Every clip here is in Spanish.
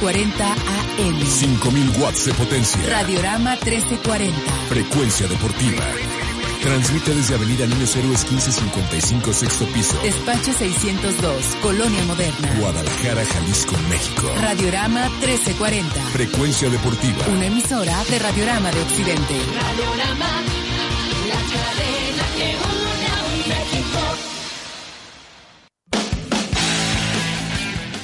40 AM. 5000 watts de potencia. Radiorama 1340. Frecuencia deportiva. Transmite desde Avenida Niños Héroes 1555 sexto piso. Despacho 602, Colonia Moderna. Guadalajara, Jalisco, México. Radiorama 1340. Frecuencia deportiva. Una emisora de Radiorama de Occidente. Radiorama, la cadena que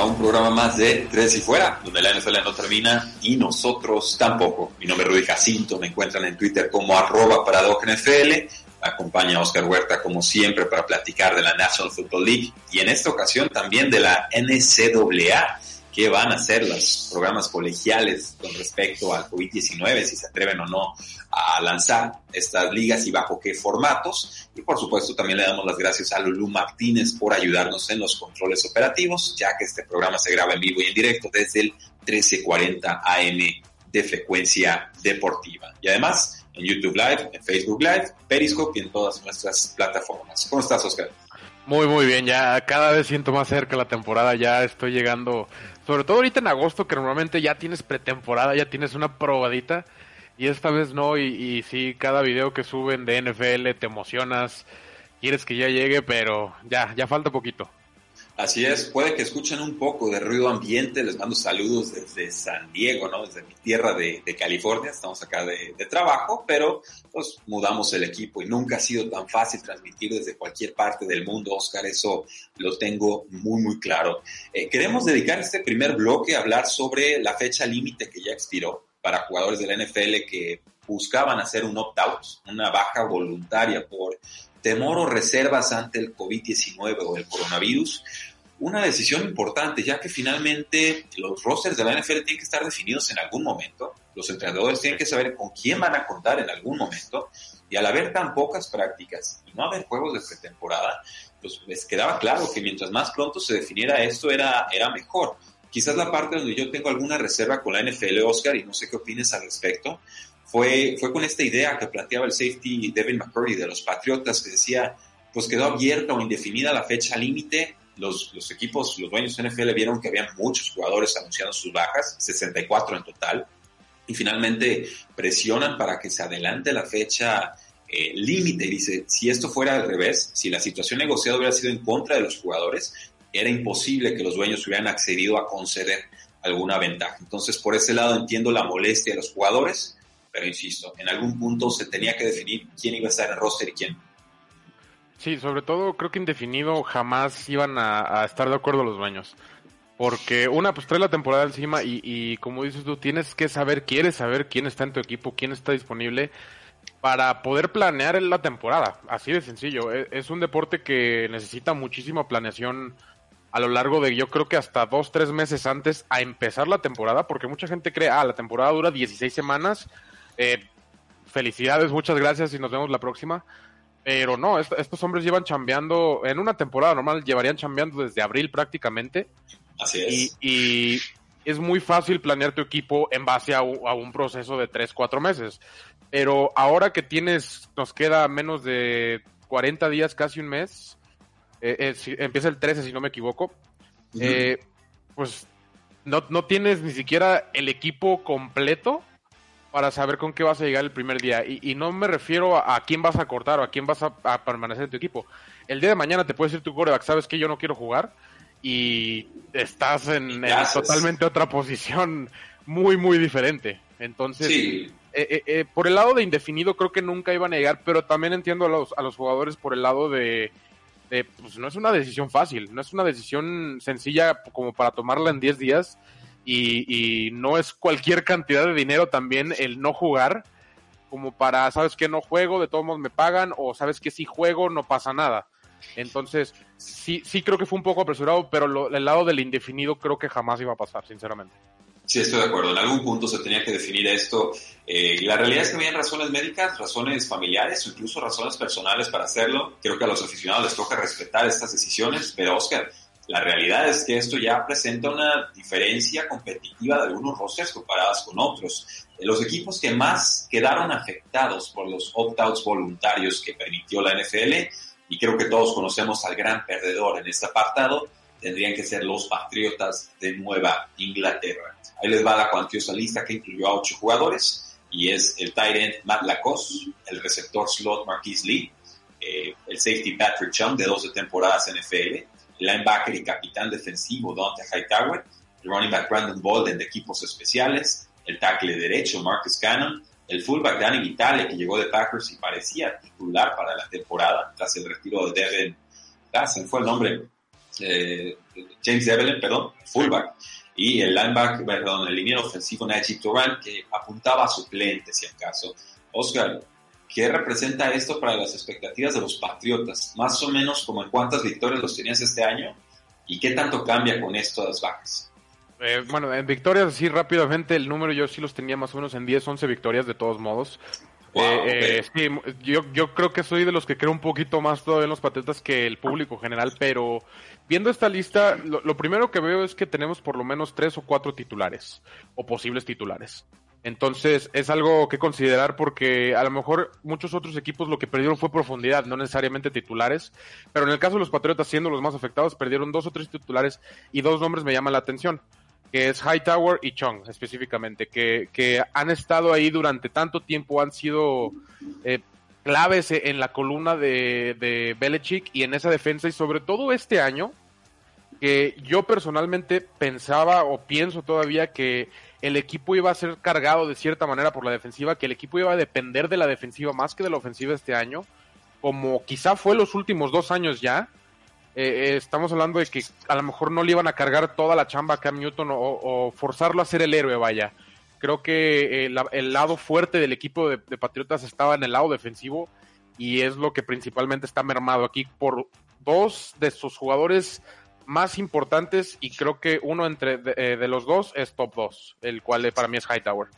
A un programa más de Tres y Fuera, donde la NFL no termina y nosotros tampoco. Mi nombre es Rudy Jacinto, me encuentran en Twitter como arroba NFL. Acompaña Oscar Huerta como siempre para platicar de la National Football League y en esta ocasión también de la NCAA, que van a ser los programas colegiales con respecto al COVID-19, si se atreven o no a lanzar estas ligas y bajo qué formatos. Y por supuesto también le damos las gracias a Lulú Martínez por ayudarnos en los controles operativos, ya que este programa se graba en vivo y en directo desde el 1340 AM de frecuencia deportiva. Y además en YouTube Live, en Facebook Live, Periscope y en todas nuestras plataformas. ¿Cómo estás, Oscar? Muy, muy bien. Ya cada vez siento más cerca la temporada. Ya estoy llegando, sobre todo ahorita en agosto, que normalmente ya tienes pretemporada, ya tienes una probadita. Y esta vez no. Y, y sí, cada video que suben de NFL te emocionas. Quieres que ya llegue, pero ya, ya falta poquito. Así es, puede que escuchen un poco de ruido ambiente, les mando saludos desde San Diego, ¿no? Desde mi tierra de, California, estamos acá de, de, trabajo, pero pues mudamos el equipo y nunca ha sido tan fácil transmitir desde cualquier parte del mundo, Oscar, eso lo tengo muy, muy claro. Eh, queremos dedicar este primer bloque a hablar sobre la fecha límite que ya expiró para jugadores de la NFL que buscaban hacer un opt-out, una baja voluntaria por temor o reservas ante el COVID-19 o el coronavirus una decisión importante, ya que finalmente los rosters de la NFL tienen que estar definidos en algún momento, los entrenadores tienen que saber con quién van a contar en algún momento, y al haber tan pocas prácticas y no haber juegos de pretemporada, pues les quedaba claro que mientras más pronto se definiera esto era, era mejor. Quizás la parte donde yo tengo alguna reserva con la NFL, Oscar, y no sé qué opines al respecto, fue, fue con esta idea que planteaba el safety Devin McCurry de los Patriotas, que decía, pues quedó abierta o indefinida la fecha límite, los, equipos, los dueños de NFL vieron que había muchos jugadores anunciando sus bajas, 64 en total, y finalmente presionan para que se adelante la fecha eh, límite. Dice, si esto fuera al revés, si la situación negociada hubiera sido en contra de los jugadores, era imposible que los dueños hubieran accedido a conceder alguna ventaja. Entonces, por ese lado entiendo la molestia de los jugadores, pero insisto, en algún punto se tenía que definir quién iba a estar en roster y quién no. Sí, sobre todo creo que indefinido jamás iban a, estar de acuerdo los dueños. Porque una, pues trae la temporada encima y, y, como dices tú, tienes que saber, quieres saber quién está en tu equipo, quién está disponible para poder planear la temporada. Así de sencillo. Es, es un deporte que necesita muchísima planeación a lo largo de yo creo que hasta dos, tres meses antes a empezar la temporada, porque mucha gente cree, ah, la temporada dura 16 semanas. Eh, felicidades, muchas gracias y nos vemos la próxima. Pero no, est estos hombres llevan chambeando, en una temporada normal llevarían chambeando desde abril prácticamente. Así es. Y, y es muy fácil planear tu equipo en base a, a, un proceso de 3, 4 meses. Pero ahora que tienes, nos queda menos de 40 días, casi un mes, eh, eh, si, empieza el 13 si no me equivoco, uh -huh. eh, pues no, no tienes ni siquiera el equipo completo para saber con qué vas a llegar el primer día. Y, y no me refiero a, a, quién vas a cortar o a quién vas a, a, permanecer en tu equipo. El día de mañana te puede decir tu coreback, ¿sabes que Yo no quiero jugar. y estás en, totalmente otra posición muy, muy diferente. Entonces, Sí, eh, eh, eh, por el lado de indefinido creo que nunca iban a llegar, pero también entiendo a los, a los jugadores por el lado de, de, pues no es una decisión fácil, no es una decisión sencilla como para tomarla en 10 días y, no es cualquier cantidad de dinero también el no jugar como para, sabes que no juego, de todos modos me pagan o sabes que si juego no pasa nada. Entonces, sí, sí creo que fue un poco apresurado, pero lo- el lado del indefinido creo que jamás iba a pasar, sinceramente. Sí, estoy de acuerdo. En algún punto se tenía que definir esto. Eh, la realidad es que habían razones médicas, razones familiares o incluso razones personales para hacerlo. Creo que a los aficionados les toca respetar estas decisiones, pero Oscar, la realidad es que esto ya presenta una diferencia competitiva de algunos rosters comparadas con otros. Los equipos que más quedaron afectados por los opt-outs voluntarios que permitió la NFL, y creo que todos conocemos al gran perdedor en este apartado, tendrían que ser los Patriotas de Nueva Inglaterra. Ahí les va la cuantiosa lista que incluyó a ocho jugadores y es el tight end Matt Lacoste, el receptor slot Marquise Lee, eh, el safety Patrick Chung de 12 temporadas NFL, linebacker y capitán defensivo Dante Hightower, el running back Brandon Bolden de equipos especiales, el tackle derecho Marcus Cannon, el fullback Danny Vitale que llegó de Packers y parecía titular para la temporada tras el retiro de Devin, ah, se fue el nombre, eh, James Evelyn, perdón, fullback, y el linebacker, perdón, el liniero ofensivo Najee Turan, que apuntaba a suplente, si acaso. Oscar, ¿qué representa esto para las expectativas de los Patriotas? Más o menos como en cuántas victorias los tenías este año y qué tanto cambia con esto las bajas. Eh, bueno, en victorias, así rápidamente, el número yo sí los tenía más o menos en 10, 11 victorias de todos modos. Wow, Eh, eh, sí, yo, yo creo que soy de los que creo un poquito más todavía en los Patriotas que el público general, pero viendo esta lista, lo, lo primero que veo es que tenemos por lo menos tres o cuatro titulares, o posibles titulares. Entonces, es algo que considerar porque a lo mejor muchos otros equipos lo que perdieron fue profundidad, no necesariamente titulares, pero en el caso de los Patriotas, siendo los más afectados, perdieron dos o tres titulares y dos nombres me llaman la atención que es Hightower y Chung específicamente, que, que han estado ahí durante tanto tiempo, han sido eh, claves en la columna de, de Belichick y en esa defensa, y sobre todo este año, que yo personalmente pensaba o pienso todavía que el equipo iba a ser cargado de cierta manera por la defensiva, que el equipo iba a depender de la defensiva más que de la ofensiva este año, como quizá fue los últimos dos años ya, eh, eh, estamos hablando de que a lo mejor no le iban a cargar toda la chamba a Cam Newton o, forzarlo a ser el héroe, vaya. Creo que eh, el lado fuerte del equipo de, de Patriotas estaba en el lado defensivo y es lo que principalmente está mermado aquí por dos de sus jugadores más importantes y creo que uno entre de, eh, de los dos es top 2, el cual eh, para mí es Hightower.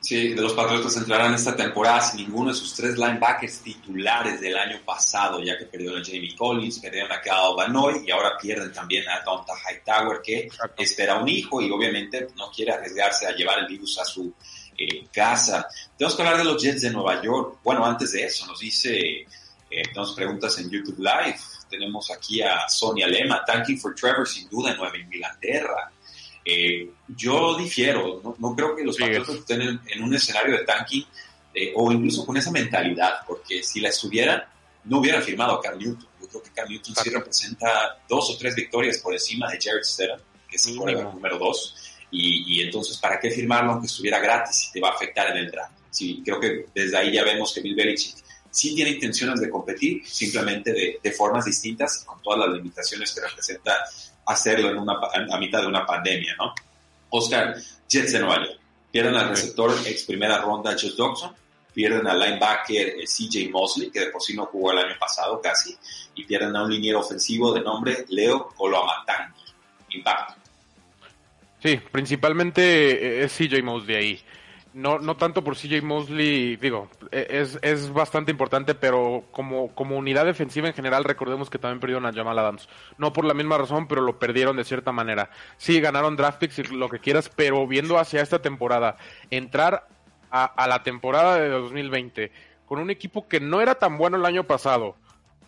Sí, de los Patriotas entrarán esta temporada sin ninguno de sus tres linebackers titulares del año pasado, ya que perdieron a Jamie Collins, perdieron a Cal Banoy y ahora pierden también a Donta Hightower, que Exacto. espera un hijo y obviamente no quiere arriesgarse a llevar el virus a su eh, casa. Tenemos que hablar de los Jets de Nueva York. Bueno, antes de eso, nos dice, eh, tenemos preguntas en YouTube Live. Tenemos aquí a Sonia Lema, Tanking for Trevor sin duda en Nueva Inglaterra. Eh, yo difiero, no, no creo que los Sí, Patriotas es. estén en, en un escenario de tanking eh, o incluso con esa mentalidad, porque si la estuvieran, no hubieran firmado a Cam Newton. Yo creo que Cam Newton sí representa dos o tres victorias por encima de Jared Stidham, que es el número dos. Y, y entonces, ¿para qué firmarlo aunque estuviera gratis si te va a afectar en el draft? Sí, creo que desde ahí ya vemos que Bill Belichick sí tiene intenciones de competir, simplemente de, de formas distintas y con todas las limitaciones que representa hacerlo en una, a mitad de una pandemia, ¿no? Oscar, Jets de Nueva York. Pierden al receptor ex primera ronda Josh Dobson, pierden al linebacker eh, CJ Mosley, que de por sí no jugó el año pasado casi, y pierden a un liniero ofensivo de nombre Leo Coloamatangi. Impacto. Sí, principalmente eh, es CJ Mosley ahí. No, no tanto por CJ Mosley, digo, eh, es, es bastante importante, pero como, como unidad defensiva en general, recordemos que también perdieron a Jamal Adams. No por la misma razón, pero lo perdieron de cierta manera. Sí, ganaron draft picks y lo que quieras, pero viendo hacia esta temporada, entrar a, la temporada de 2020 con un equipo que no era tan bueno el año pasado,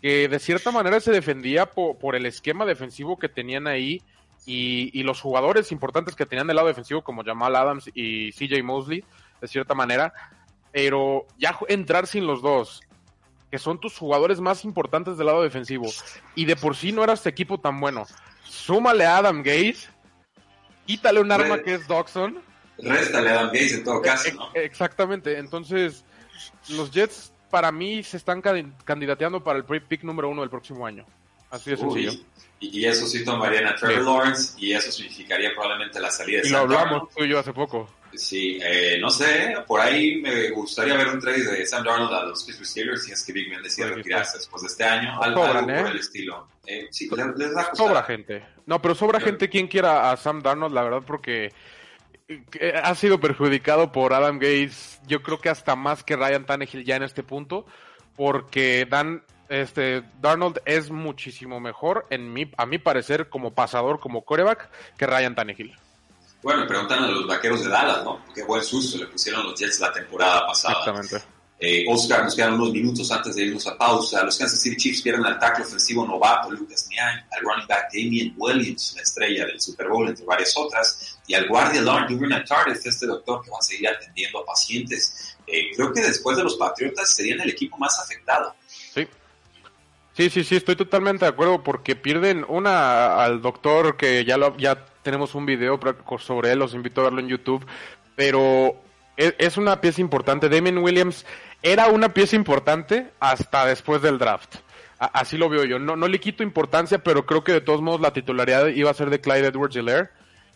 que de cierta manera se defendía po- por el esquema defensivo que tenían ahí y, y los jugadores importantes que tenían del lado defensivo como Jamal Adams y CJ Mosley, de cierta manera, pero ya entrar sin los dos, que son tus jugadores más importantes del lado defensivo, y de por sí no era este equipo tan bueno, súmale a Adam Gaze, quítale un arma que es Doxson. Réstale a Adam Gaze en todo caso, ¿no? E- Exactamente, entonces los Jets para mí se están candi- candidateando para el pick número uno del próximo año. Así de sencillo. Uy, y, y eso sí tomarían a Trevor Sí. Lawrence y eso significaría probablemente la salida de Y lo Sam hablamos tú y yo hace poco. Darnold. Sí, eh, no sé, por ahí me gustaría ver un trade de Sam Darnold a los Pittsburgh Steelers si es que Big Ben decide Sí, retirarse después de este año. Algo, Sobran, algo por ¿eh? el estilo. Eh, sí, les, les da. Sobra gente. No, pero sobra Claro. gente quien quiera a Sam Darnold, la verdad, porque eh, ha sido perjudicado por Adam Gates, yo creo que hasta más que Ryan Tannehill ya en este punto, porque Dan, este, Darnold es muchísimo mejor, en mi, a mi parecer, como pasador, como coreback, que Ryan Tannehill. Bueno, preguntan a los vaqueros de Dallas, ¿no? Qué buen susto le pusieron los Jets la temporada pasada. Exactamente. Eh, Oscar, nos quedan unos minutos antes de irnos a pausa. Los Kansas City Chiefs pierden al tackle ofensivo novato Lucas Niang, al running back Damian Williams, la estrella del Super Bowl, entre varias otras, y al guardia Lord Duvernay Tardif, este doctor que va a seguir atendiendo a pacientes. Eh, creo que después de los Patriotas serían el equipo más afectado. Sí. Sí, sí, estoy totalmente de acuerdo porque pierden una al doctor que ya lo, ya tenemos un video sobre él, los invito a verlo en YouTube, pero es, es una pieza importante. Damien Williams era una pieza importante hasta después del draft. Así lo veo yo. No, no le quito importancia, pero creo que de todos modos la titularidad iba a ser de Clyde Edwards Hilaire.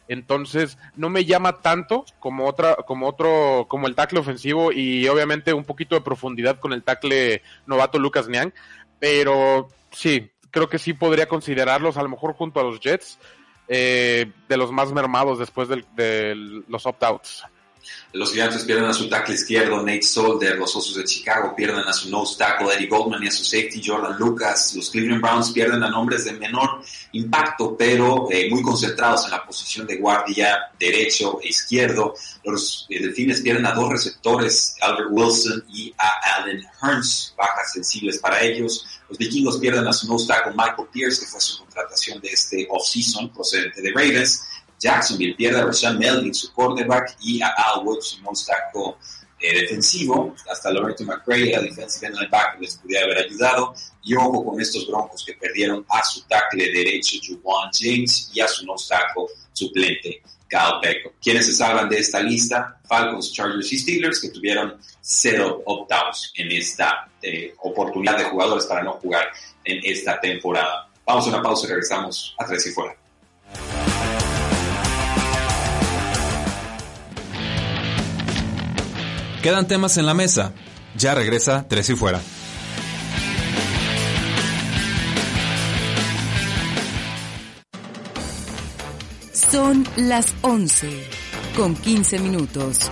Entonces, no me llama tanto como otra, como otro, como el tackle ofensivo y obviamente un poquito de profundidad con el tackle novato Lucas Niang. Pero sí, creo que sí podría considerarlos, a lo mejor junto a los Jets, eh, de los más mermados después de los opt-outs. Los gigantes pierden a su tackle izquierdo Nate Solder, los Osos de Chicago pierden a su nose tackle Eddie Goldman y a su safety Jordan Lucas, los Cleveland Browns pierden a nombres de menor impacto, pero eh, muy concentrados en la posición de guardia derecho e izquierdo. Los eh, Delfines pierden a dos receptores, Albert Wilson y a Allen Hearns, bajas sensibles para ellos. Los vikingos pierden a su nose tackle Michael Pierce, que fue su contratación de este offseason procedente de Ravens. Jacksonville pierde a Rashawn Melvin, su cornerback, y a Al Wood, su tackle eh, defensivo. Hasta Lorenzo McRae, el defensive end linebacker, les pudiera haber ayudado. Y ojo con estos broncos que perdieron a su tackle derecho, Juwan James, y a su tackle suplente, Kyle Beckham. ¿Quiénes se salvan de esta lista? Falcons, Chargers y Steelers, que tuvieron cero opt-outs en esta eh, oportunidad de jugadores para no jugar en esta temporada. Vamos a una pausa y regresamos a Tres y Fuera. Quedan temas en la mesa. Ya regresa Tres y Fuera. Son las 11 con 15 minutos.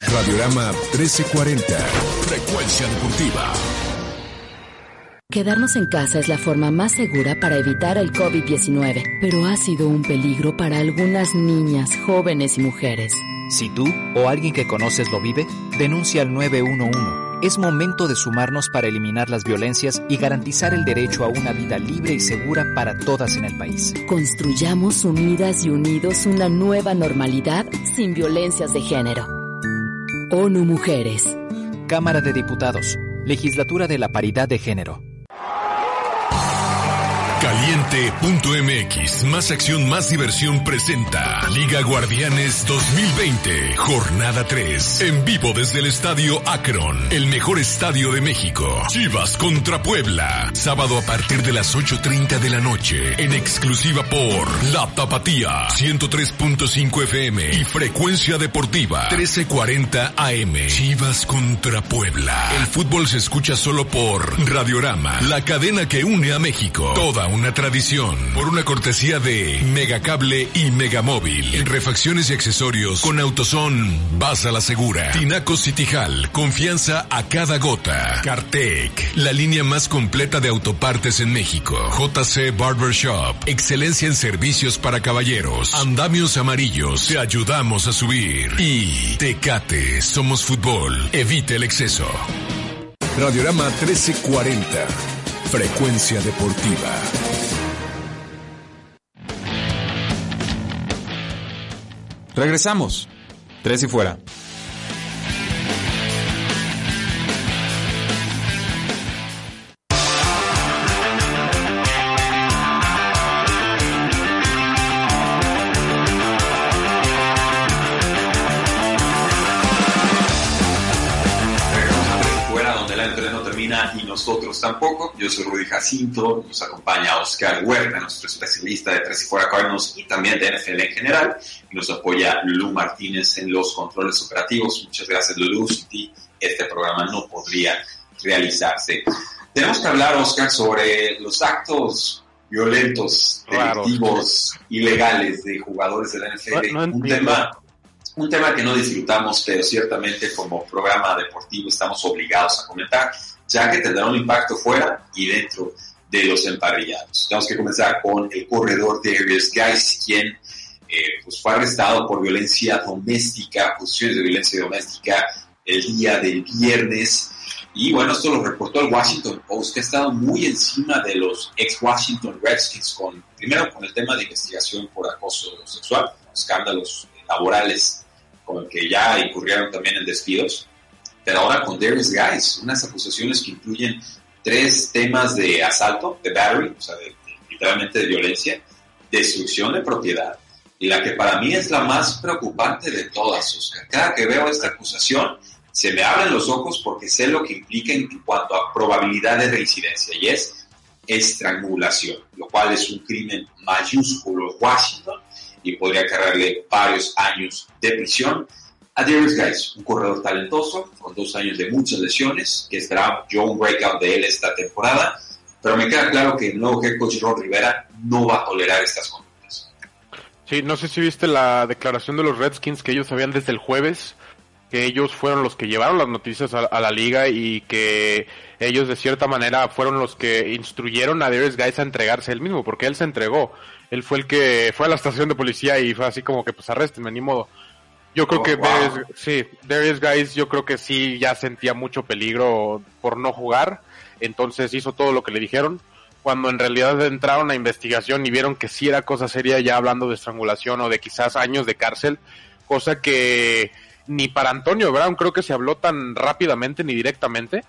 Radiorama 1340. Frecuencia deportiva. Quedarnos en casa es la forma más segura para evitar el COVID-19, pero ha sido un peligro para algunas niñas, jóvenes y mujeres. Si tú o alguien que conoces lo vive, denuncia al 911. Es momento de sumarnos para eliminar las violencias y garantizar el derecho a una vida libre y segura para todas en el país. Construyamos unidas y unidos una nueva normalidad sin violencias de género. ONU Mujeres. Cámara de Diputados. Legislatura de la Paridad de Género. Caliente.mx, más acción, más diversión presenta Liga Guardianes 2020, jornada 3, en vivo desde el Estadio Akron, el mejor estadio de México. Chivas contra Puebla, sábado a partir de las 8.30 de la noche, en exclusiva por La Tapatía, 103.5 FM y Frecuencia Deportiva, 1340 AM. Chivas contra Puebla. El fútbol se escucha solo por Radiorama, la cadena que une a México. Toda una tradición. Por una cortesía de Megacable y Megamóvil. En refacciones y accesorios con Autoson, vas a la segura. Tinaco Citijal, confianza a cada gota. Cartec, la línea más completa de autopartes en México. JC Barbershop, excelencia en servicios para caballeros. Andamios amarillos, te ayudamos a subir. Y Tecate, somos fútbol, evite el exceso. Radiorama 1340. Frecuencia deportiva. Regresamos. Tres y fuera. Nosotros tampoco. Yo soy Rudy Jacinto, nos acompaña Oscar Huerta, nuestro especialista de Tres y Fuera Cardinals y también de NFL en general. Nos apoya Lulu Martínez en los controles operativos. Muchas gracias, Lulu. Este programa no podría realizarse. Tenemos que hablar, Oscar, sobre los actos violentos, delictivos, ilegales de jugadores de la NFL. No- no un tema un tema que no disfrutamos, pero ciertamente como programa deportivo estamos obligados a comentar, ya que tendrá un impacto fuera y dentro de los emparrillados. Tenemos que comenzar con el corredor Darius Guys, quien eh, pues fue arrestado por violencia doméstica, posiciones de violencia doméstica el día del viernes. Y bueno, esto lo reportó el Washington Post, que ha estado muy encima de los ex Washington Redskins, con, primero con el tema de investigación por acoso sexual, escándalos laborales con el que ya incurrieron también en despidos, pero ahora con Darius Guys, unas acusaciones que incluyen tres temas de asalto, de battery, o sea, de- literalmente de violencia, destrucción de propiedad, y la que para mí es la más preocupante de todas, Oscar. Cada que veo esta acusación, se me abren los ojos porque sé lo que implica en cuanto a probabilidad de reincidencia, y es estrangulación, lo cual es un crimen mayúsculo Washington y podría cargarle varios años de prisión. A Darius Guys, un corredor talentoso, con dos años de muchas lesiones, que esperaba yo un breakout de él esta temporada, pero me queda claro que el nuevo head coach Ron Rivera no va a tolerar estas conductas. Sí, no sé si viste la declaración de los Redskins que ellos sabían desde el jueves que ellos fueron los que llevaron las noticias a, la liga y que ellos de cierta manera fueron los que instruyeron a Darius Guys a entregarse él mismo, porque él se entregó. Él fue el que fue a la estación de policía y fue así como que pues arréstenme, ni modo. Yo creo Oh, que wow. Darius, sí, Darius Guys yo creo que sí ya sentía mucho peligro por no jugar, entonces hizo todo lo que le dijeron. Cuando en realidad entraron a investigación y vieron que sí era cosa seria, ya hablando de estrangulación o de quizás años de cárcel, cosa que ni para Antonio Brown creo que se habló tan rápidamente ni directamente.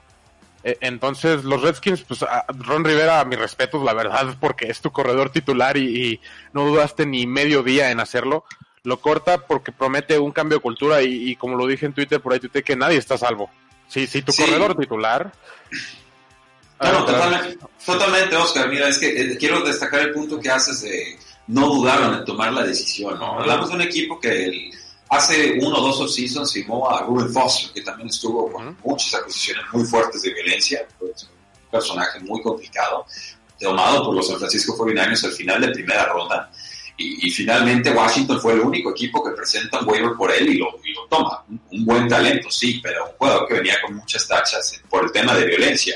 Eh, Entonces, los Redskins, pues Ron Rivera, a mis respetos, la verdad, porque es tu corredor titular y, y no dudaste ni medio día en hacerlo. Lo corta porque promete un cambio de cultura y, y como lo dije en Twitter, por ahí tuiteé que nadie está a salvo. Sí, sí, tu Sí. corredor titular. No, no, Ah, totalmente, totalmente, Oscar. Mira, es que eh, quiero destacar el punto que haces de no dudaron en tomar la decisión. ¿no? Hablamos de un equipo que el- hace uno o dos off-seasons firmó a Ruben Foster, que también estuvo con muchas acusaciones muy fuertes de violencia. pues, un personaje muy complicado, tomado por los San Francisco 49ers al final de primera ronda. Y, y finalmente Washington fue el único equipo que presenta un waiver por él y lo, y lo toma. Un, un buen talento, sí, pero un jugador que venía con muchas tachas por el tema de violencia.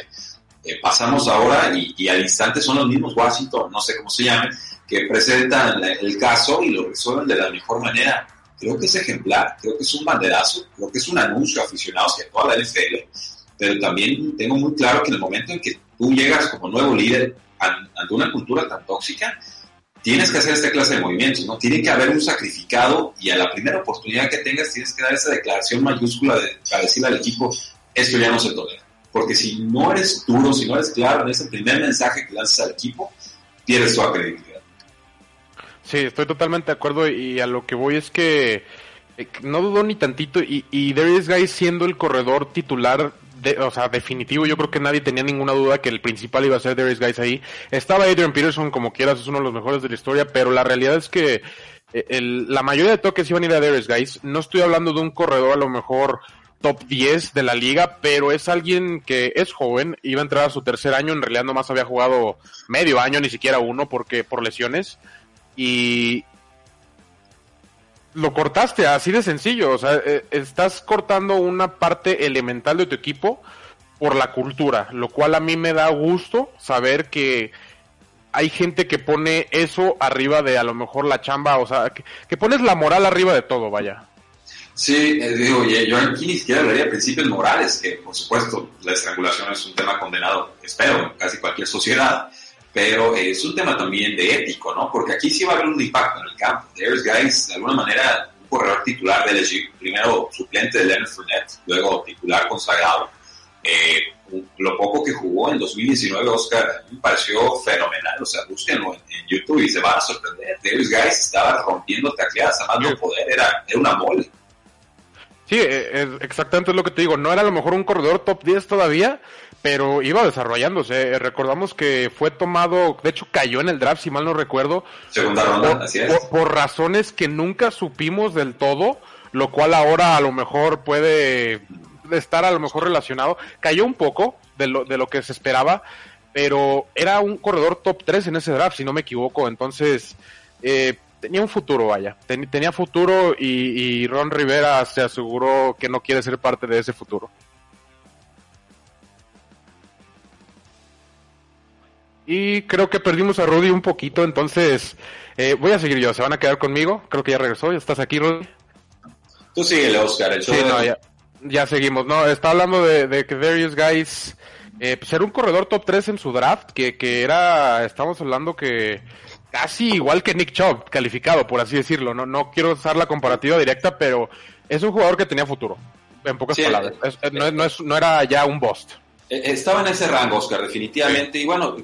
Eh, pasamos ahora y, y al instante son los mismos Washington, no sé cómo se llamen, que presentan el caso y lo resuelven de la mejor manera. Creo que es ejemplar, creo que es un banderazo, creo que es un anuncio a aficionados que a toda la NFL, pero también tengo muy claro que en el momento en que tú llegas como nuevo líder an- ante una cultura tan tóxica, tienes que hacer esta clase de movimientos, ¿no? Tiene que haber un sacrificado y a la primera oportunidad que tengas tienes que dar esa declaración mayúscula de, para decirle al equipo, esto ya no se tolera. Porque si no eres duro, si no eres claro en ese primer mensaje que lanzas al equipo, pierdes toda credibilidad. Sí, estoy totalmente de acuerdo y a lo que voy es que eh, no dudó ni tantito y, y Darius Guy siendo el corredor titular, de, o sea, definitivo, yo creo que nadie tenía ninguna duda que el principal iba a ser Darius Guys ahí. Estaba Adrian Peterson, como quieras, es uno de los mejores de la historia, pero la realidad es que eh, el- la mayoría de toques iban a ir a Darius Guys. No estoy hablando de un corredor a lo mejor top 10 de la liga, pero es alguien que es joven, iba a entrar a su tercer año, en realidad nomás había jugado medio año, ni siquiera uno, porque por lesiones y lo cortaste así de sencillo, o sea, eh, estás cortando una parte elemental de tu equipo por la cultura, lo cual a mí me da gusto saber que hay gente que pone eso arriba de a lo mejor la chamba, o sea, que, pones la moral arriba de todo, vaya. Sí, eh, digo, yo aquí ni siquiera hablaría de principios morales, que por supuesto la estrangulación es un tema condenado, espero, en casi cualquier sociedad, pero eh, es un tema también de ético, ¿no? Porque aquí sí va a haber un impacto en el campo. There's guys, de alguna manera, un corredor titular de LSU, primero suplente de Leonard Fournette, luego titular consagrado. Eh, lo poco que jugó en 2019, Oscar, me pareció fenomenal. O sea, búsquenlo en, en YouTube y se van a sorprender. Darius Guys estaba rompiendo tacleadas a más no poder, era, era una mole. Sí, eh, es exactamente lo que te digo. No era a lo mejor un corredor top 10 todavía, pero iba desarrollándose. Eh, Recordamos que fue tomado, de hecho cayó en el draft, si mal no recuerdo. Segunda ronda, por, así es. por- por razones que nunca supimos del todo, lo cual ahora a lo mejor puede estar a lo mejor relacionado. Cayó un poco de lo, de lo que se esperaba, pero era un corredor top 3 en ese draft, si no me equivoco. Entonces, eh, tenía un futuro, vaya. Ten- tenía futuro y, y Ron Rivera se aseguró que no quiere ser parte de ese futuro. Y creo que perdimos a Rudy un poquito, entonces eh, voy a seguir yo. ¿Se van a quedar conmigo? Creo que ya regresó. ¿Ya estás aquí, Rudy? Tú síguele, Oscar. El show Sí, de- no, ya, ya seguimos. No, está hablando de, de que various guys, eh, pues era un corredor top 3 en su draft, que, que era, estamos hablando que casi igual que Nick Chubb, calificado, por así decirlo. No, no quiero usar la comparativa directa, pero es un jugador que tenía futuro, en pocas Sí, palabras. Es- no, es- no es- no era ya un bust. Eh, Estaba en ese rango, Oscar, definitivamente. Y bueno,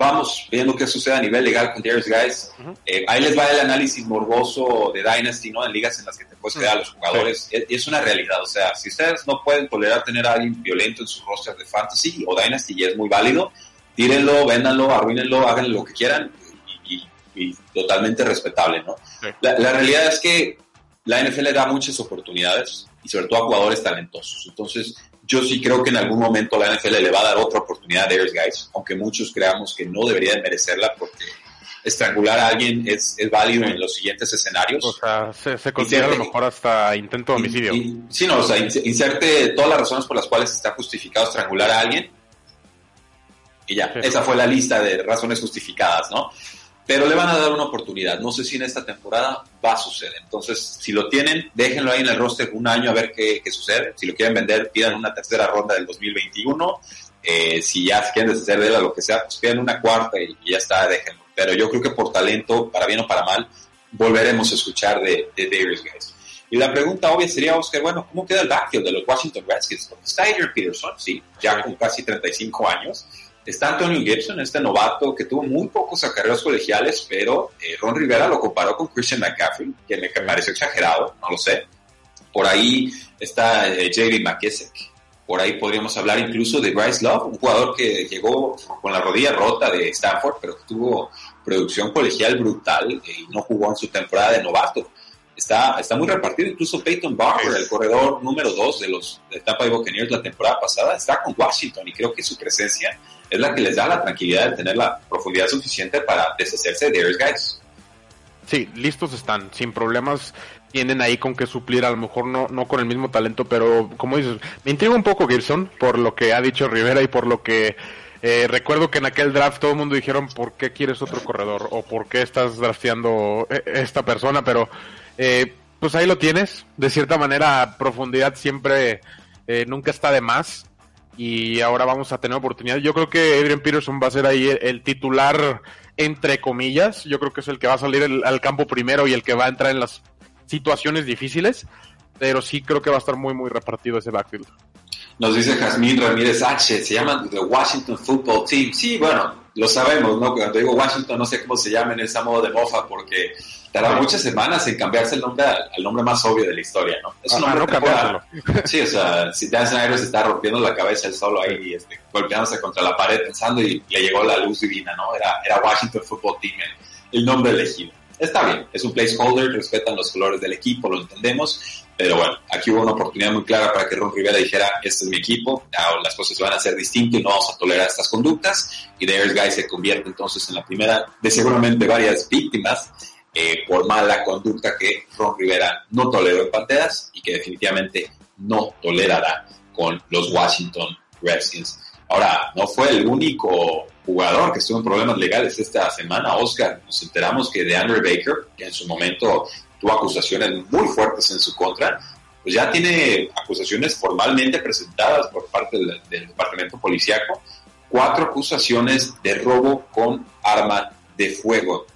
vamos viendo qué sucede a nivel legal con Darius Guys. Eh, ahí les va el análisis morboso de Dynasty, ¿no? En ligas en las que te puedes quedar a los jugadores. Es, es una realidad. O sea, si ustedes no pueden tolerar tener a alguien violento en sus rosters de Fantasy o Dynasty, y es muy válido, tírenlo, véndanlo, arruínenlo, hagan lo que quieran. Y, y- y totalmente respetable, ¿no? Sí. La, la realidad es que la NFL da muchas oportunidades y sobre todo a jugadores talentosos. Entonces, yo sí creo que en algún momento la NFL le va a dar otra oportunidad a Darius Guys, aunque muchos creamos que no debería de merecerla porque estrangular a alguien es, es válido en los siguientes escenarios. O sea, se, se considera a lo mejor hasta intento de homicidio. Y- sí, no, o sea, ins- inserte todas las razones por las cuales está justificado estrangular a alguien. Y ya, Sí. esa fue la lista de razones justificadas, ¿no? Pero le van a dar una oportunidad. No sé si en esta temporada va a suceder. Entonces, si lo tienen, déjenlo ahí en el roster un año a ver qué, qué sucede. Si lo quieren vender, pidan una tercera ronda del 2021. Eh, si ya quieren deshacer de él o lo que sea, pues pidan una cuarta y, y ya está, déjenlo. Pero yo creo que por talento, para bien o para mal, volveremos a escuchar de, de Darius Guys. Y la pregunta obvia sería, Oscar, bueno, ¿cómo queda el backfield de los Washington Redskins? Está Adrian Peterson, sí, ya con casi 35 años. Está Antonio Gibson, este novato que tuvo muy pocos acarreos colegiales, pero eh, Ron Rivera lo comparó con Christian McCaffrey, que me pareció exagerado, no lo sé. Por ahí está eh, JD McKissick. Por ahí podríamos hablar incluso de Bryce Love, un jugador que llegó con la rodilla rota de Stanford, pero que tuvo producción colegial brutal eh, y no jugó en su temporada de novato. Está, está muy repartido, incluso Peyton Barber, el corredor número 2 de los de Tampa Bay Buccaneers la temporada pasada, está con Washington y creo que su presencia es la que les da la tranquilidad de tener la profundidad suficiente para deshacerse de Darius Guys. Sí, listos están, sin problemas. Tienen ahí con que suplir, a lo mejor no, no con el mismo talento, pero como dices, me intriga un poco Gibson por lo que ha dicho Rivera y por lo que eh, recuerdo que en aquel draft todo el mundo dijeron por qué quieres otro corredor o por qué estás drafteando eh, esta persona, pero eh, pues ahí lo tienes. De cierta manera, profundidad siempre eh, nunca está de más y ahora vamos a tener oportunidad. Yo creo que Adrian Peterson va a ser ahí el, titular, entre comillas. Yo creo que es el que va a salir al campo primero y el que va a entrar en las situaciones difíciles. Pero sí creo que va a estar muy, muy repartido ese backfield. Nos dice Jazmín Ramírez H, se llama The Washington Football Team. Sí, bueno, lo sabemos, ¿no? Cuando digo Washington no sé cómo se llama en esa modo de mofa porque tarda muchas semanas en cambiarse el nombre al, al nombre más obvio de la historia, ¿no? Es un nombre no. Sí, o sea, si Dan Snyder se está rompiendo la cabeza él solo ahí, este, golpeándose contra la pared pensando y le llegó la luz divina, ¿no? Era, era Washington Football Team el, el nombre elegido. Está bien, es un placeholder, respetan los colores del equipo, lo entendemos, pero bueno, aquí hubo una oportunidad muy clara para que Ron Rivera dijera, este es mi equipo, ahora las cosas van a ser distintas y no vamos a tolerar estas conductas, y Darius Guy se convierte entonces en la primera de seguramente varias víctimas eh, por mala conducta que Ron Rivera no toleró en Panteras y que definitivamente no tolerará con los Washington Redskins. Ahora, no fue el único jugador que estuvo en problemas legales esta semana, Oscar. Nos enteramos que de Andrew Baker, que en su momento tuvo acusaciones muy fuertes en su contra, pues ya tiene acusaciones formalmente presentadas por parte del, Departamento Policiaco, cuatro acusaciones de robo con arma de fuego.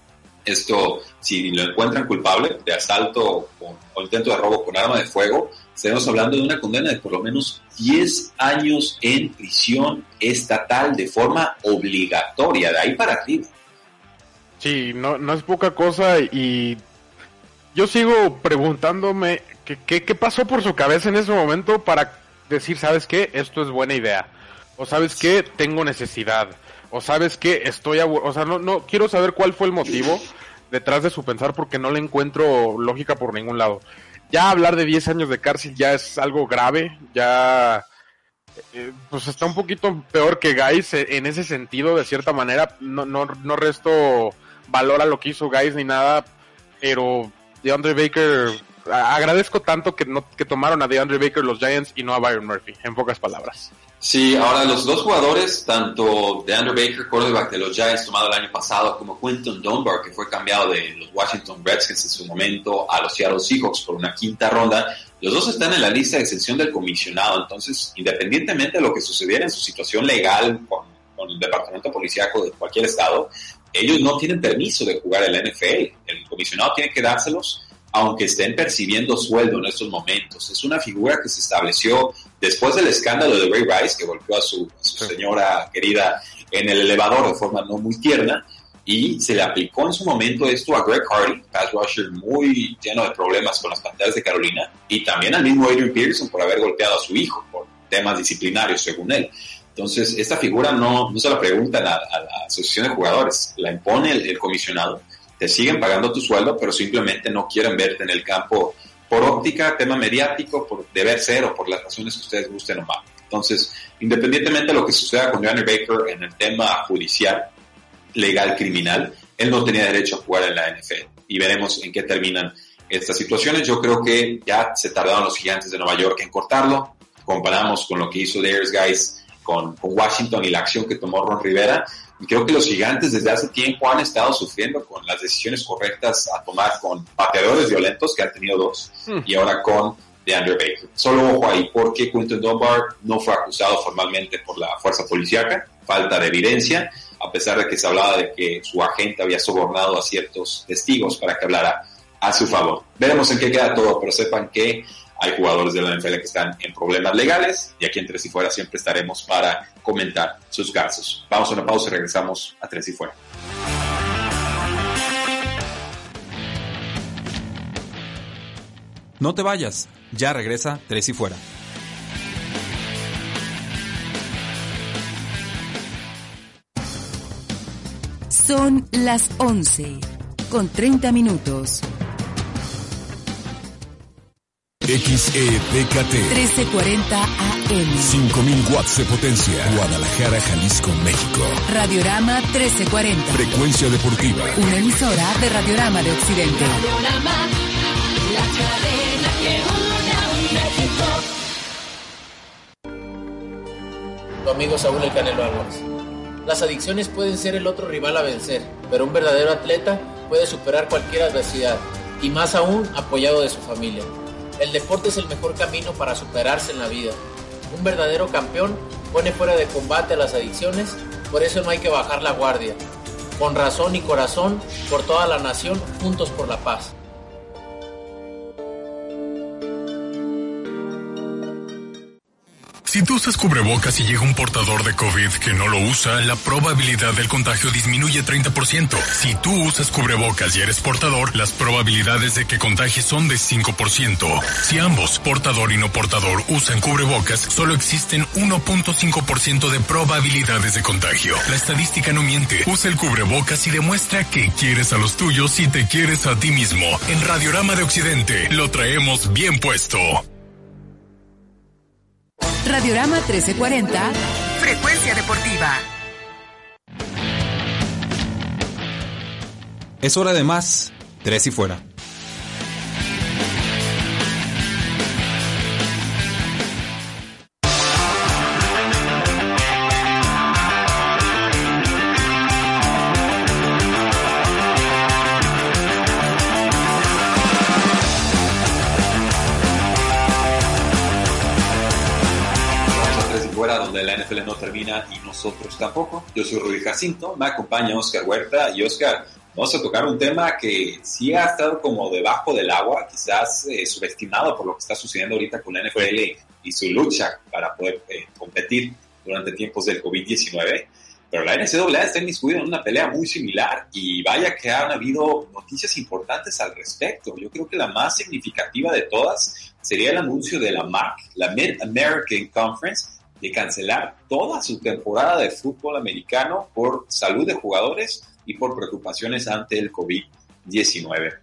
Esto, si lo encuentran culpable de asalto o intento de robo con arma de fuego, estaremos hablando de una condena de por lo menos 10 años en prisión estatal de forma obligatoria, de ahí para arriba. Sí, no, no es poca cosa y yo sigo preguntándome ¿Qué, pasó por su cabeza en ese momento para decir, sabes qué, esto es buena idea? O sabes qué, tengo necesidad. O sabes qué, estoy... O sea, no, no, quiero saber cuál fue el motivo detrás de su pensar porque no le encuentro lógica por ningún lado. Ya hablar de 10 años de cárcel ya es algo grave, ya... eh, pues está un poquito peor que Guys eh, en ese sentido, de cierta manera. No, no, no resto valor a lo que hizo Guys ni nada, pero DeAndre Baker, agradezco tanto que no que tomaron a DeAndre Baker los Giants y no a Byron Murphy, en pocas palabras. Sí, ahora los dos jugadores, tanto de Andrew Baker, quarterback de los Giants tomado el año pasado, como Quentin Dunbar, que fue cambiado de los Washington Redskins en su momento a los Seattle Seahawks por una quinta ronda, los dos están en la lista de exención del comisionado. Entonces, independientemente de lo que sucediera en su situación legal con, con el departamento policíaco de cualquier estado, ellos no tienen permiso de jugar en la NFL. El comisionado tiene que dárselos aunque estén percibiendo sueldo en estos momentos. Es una figura que se estableció después del escándalo de Ray Rice, que golpeó a su, a su señora querida en el elevador de forma no muy tierna, y se le aplicó en su momento esto a Greg Hardy, pass rusher muy lleno de problemas con las Panteras de Carolina, y también al mismo Adrian Peterson por haber golpeado a su hijo por temas disciplinarios, según él. Entonces, esta figura no, no se la preguntan a, la asociación de jugadores, la impone el, el comisionado. Te siguen pagando tu sueldo, pero simplemente no quieren verte en el campo por óptica, tema mediático, por deber ser o por las razones que ustedes gusten o mal. Entonces, independientemente de lo que suceda con Johnny Baker en el tema judicial, legal, criminal, él no tenía derecho a jugar en la NFL. Y veremos en qué terminan estas situaciones. Yo creo que ya se tardaron los gigantes de Nueva York en cortarlo. Comparamos con lo que hizo Darius Guys con, con Washington y la acción que tomó Ron Rivera. Y creo que los gigantes desde hace tiempo han estado sufriendo con las decisiones correctas a tomar con pateadores violentos, que han tenido dos, y ahora con DeAndre Baker. Solo ojo ahí, porque Quentin Dunbar no fue acusado formalmente por la fuerza policíaca, falta de evidencia, a pesar de que se hablaba de que su agente había sobornado a ciertos testigos para que hablara a su favor. Veremos en qué queda todo, pero sepan que hay jugadores de la NFL que están en problemas legales y aquí en Tres y Fuera siempre estaremos para comentar sus casos. Vamos a una pausa y regresamos a Tres y Fuera. No te vayas, ya regresa Tres y Fuera. Son las 11 con 30 minutos. XEPKT 1340 AM. 5000 watts de potencia. Guadalajara, Jalisco, México. Radiorama 1340. Frecuencia deportiva. Una emisora de Radiorama de Occidente. Panorama, la cadena que une a México. Tu amigo Saúl El Canelo Álvarez. Las adicciones pueden ser el otro rival a vencer, pero un verdadero atleta puede superar cualquier adversidad, y más aún apoyado de su familia. El deporte es el mejor camino para superarse en la vida. Un verdadero campeón pone fuera de combate a las adicciones, por eso no hay que bajar la guardia. Con razón y corazón, por toda la nación, juntos por la paz. Si tú usas cubrebocas y llega un portador de COVID que no lo usa, la probabilidad del contagio disminuye 30%. Si tú usas cubrebocas y eres portador, las probabilidades de que contagies son de 5%. Si ambos, portador y no portador, usan cubrebocas, solo existen 1.5% de probabilidades de contagio. La estadística no miente. Usa el cubrebocas y demuestra que quieres a los tuyos y te quieres a ti mismo. En Radiorama de Occidente, lo traemos bien puesto. Radiorama 1340. Frecuencia deportiva. Es hora de más Tres y Fuera. Y nosotros tampoco. Yo soy Rudy Jacinto, me acompaña Oscar Huerta y Oscar, vamos a tocar un tema que sí ha estado como debajo del agua, quizás eh, subestimado por lo que está sucediendo ahorita con la NFL y su lucha para poder eh, competir durante tiempos del COVID-19. pero la NCAA está inmiscuida en una pelea muy similar y vaya que han habido noticias importantes al respecto. Yo creo que la más significativa de todas sería el anuncio de la MAC, la Mid American Conference, de cancelar toda su temporada de fútbol americano por salud de jugadores y por preocupaciones ante el COVID-19.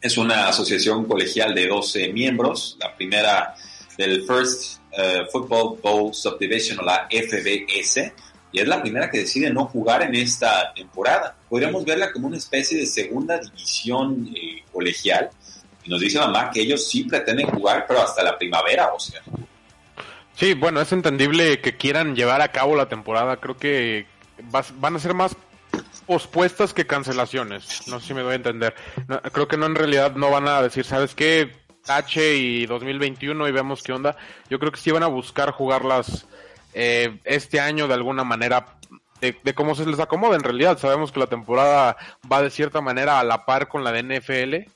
Es una asociación colegial de 12 miembros, la primera del First eh, Football Bowl Subdivision o la FBS, y es la primera que decide no jugar en esta temporada. Podríamos verla como una especie de segunda división eh, colegial. Y nos dice mamá que ellos sí pretenden jugar, pero hasta la primavera, o sea. Sí, bueno, es entendible que quieran llevar a cabo la temporada. Creo que van a ser más pospuestas que cancelaciones. No sé si me doy a entender. creo que no en realidad no van a decir, ¿sabes qué? H y 2021 y vemos qué onda. Yo creo que sí van a buscar jugarlas eh, este año de alguna manera de, cómo se les acomoda. En realidad sabemos que la temporada va de cierta manera a la par con la de NFL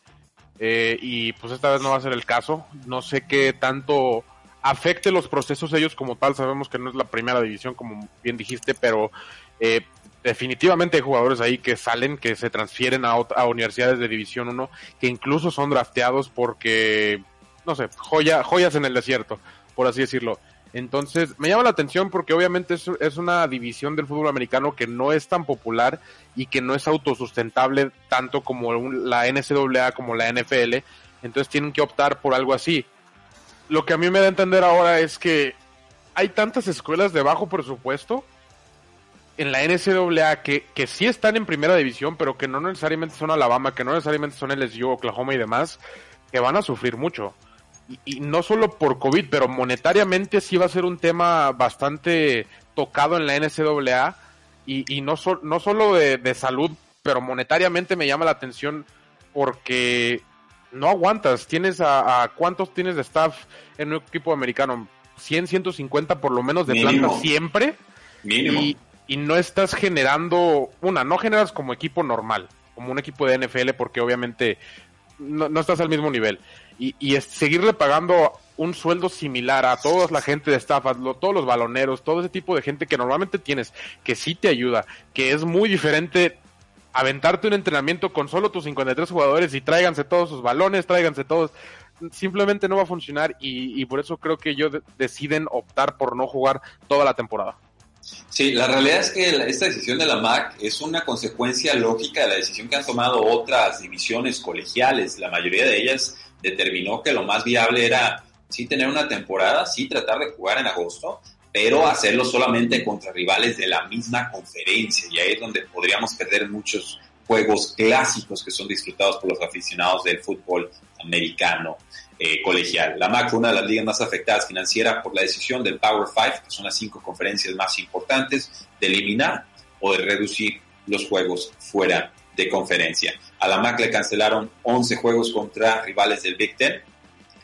eh, y pues esta vez no va a ser el caso. No sé qué tanto afecte los procesos ellos como tal. Sabemos que no es la primera división como bien dijiste, pero eh, definitivamente hay jugadores ahí que salen, que se transfieren a, a universidades de División 1, que incluso son drafteados porque, no sé, joya, joyas en el desierto, por así decirlo. Entonces, me llama la atención porque obviamente es, una división del fútbol americano que no es tan popular y que no es autosustentable tanto como la NCAA como la NFL. Entonces tienen que optar por algo así. Lo que a mí me da a entender ahora es que hay tantas escuelas de bajo presupuesto en la NCAA que, que sí están en primera división, pero que no necesariamente son Alabama, que no necesariamente son LSU, Oklahoma y demás, que van a sufrir mucho. Y, no solo por COVID, pero monetariamente sí va a ser un tema bastante tocado en la NCAA y, y no, no solo de, salud, pero monetariamente me llama la atención porque no aguantas. Tienes a, cuántos tienes de staff en un equipo americano? 100, 150 por lo menos de planta siempre. Mínimo. Y, y no estás generando, una, no generas como equipo normal, como un equipo de NFL porque obviamente no, no estás al mismo nivel y, y seguirle pagando un sueldo similar a toda la gente de staff, a todos los baloneros, todo ese tipo de gente que normalmente tienes, que sí te ayuda, que es muy diferente aventarte un entrenamiento con solo tus 53 jugadores y tráiganse todos sus balones, tráiganse todos, simplemente no va a funcionar y, y por eso creo que ellos deciden optar por no jugar toda la temporada. Sí, la realidad es que esta decisión de la MAC es una consecuencia lógica de la decisión que han tomado otras divisiones colegiales. La mayoría de ellas determinó que lo más viable era sí tener una temporada, sí tratar de jugar en agosto, pero hacerlo solamente contra rivales de la misma conferencia. Y ahí es donde podríamos perder muchos juegos clásicos que son disfrutados por los aficionados del fútbol americano eh, colegial. La MAC fue una de las ligas más afectadas financiera por la decisión del Power Five, que son las cinco conferencias más importantes, de eliminar o de reducir los juegos fuera de conferencia. A la MAC le cancelaron 11 juegos contra rivales del Big Ten,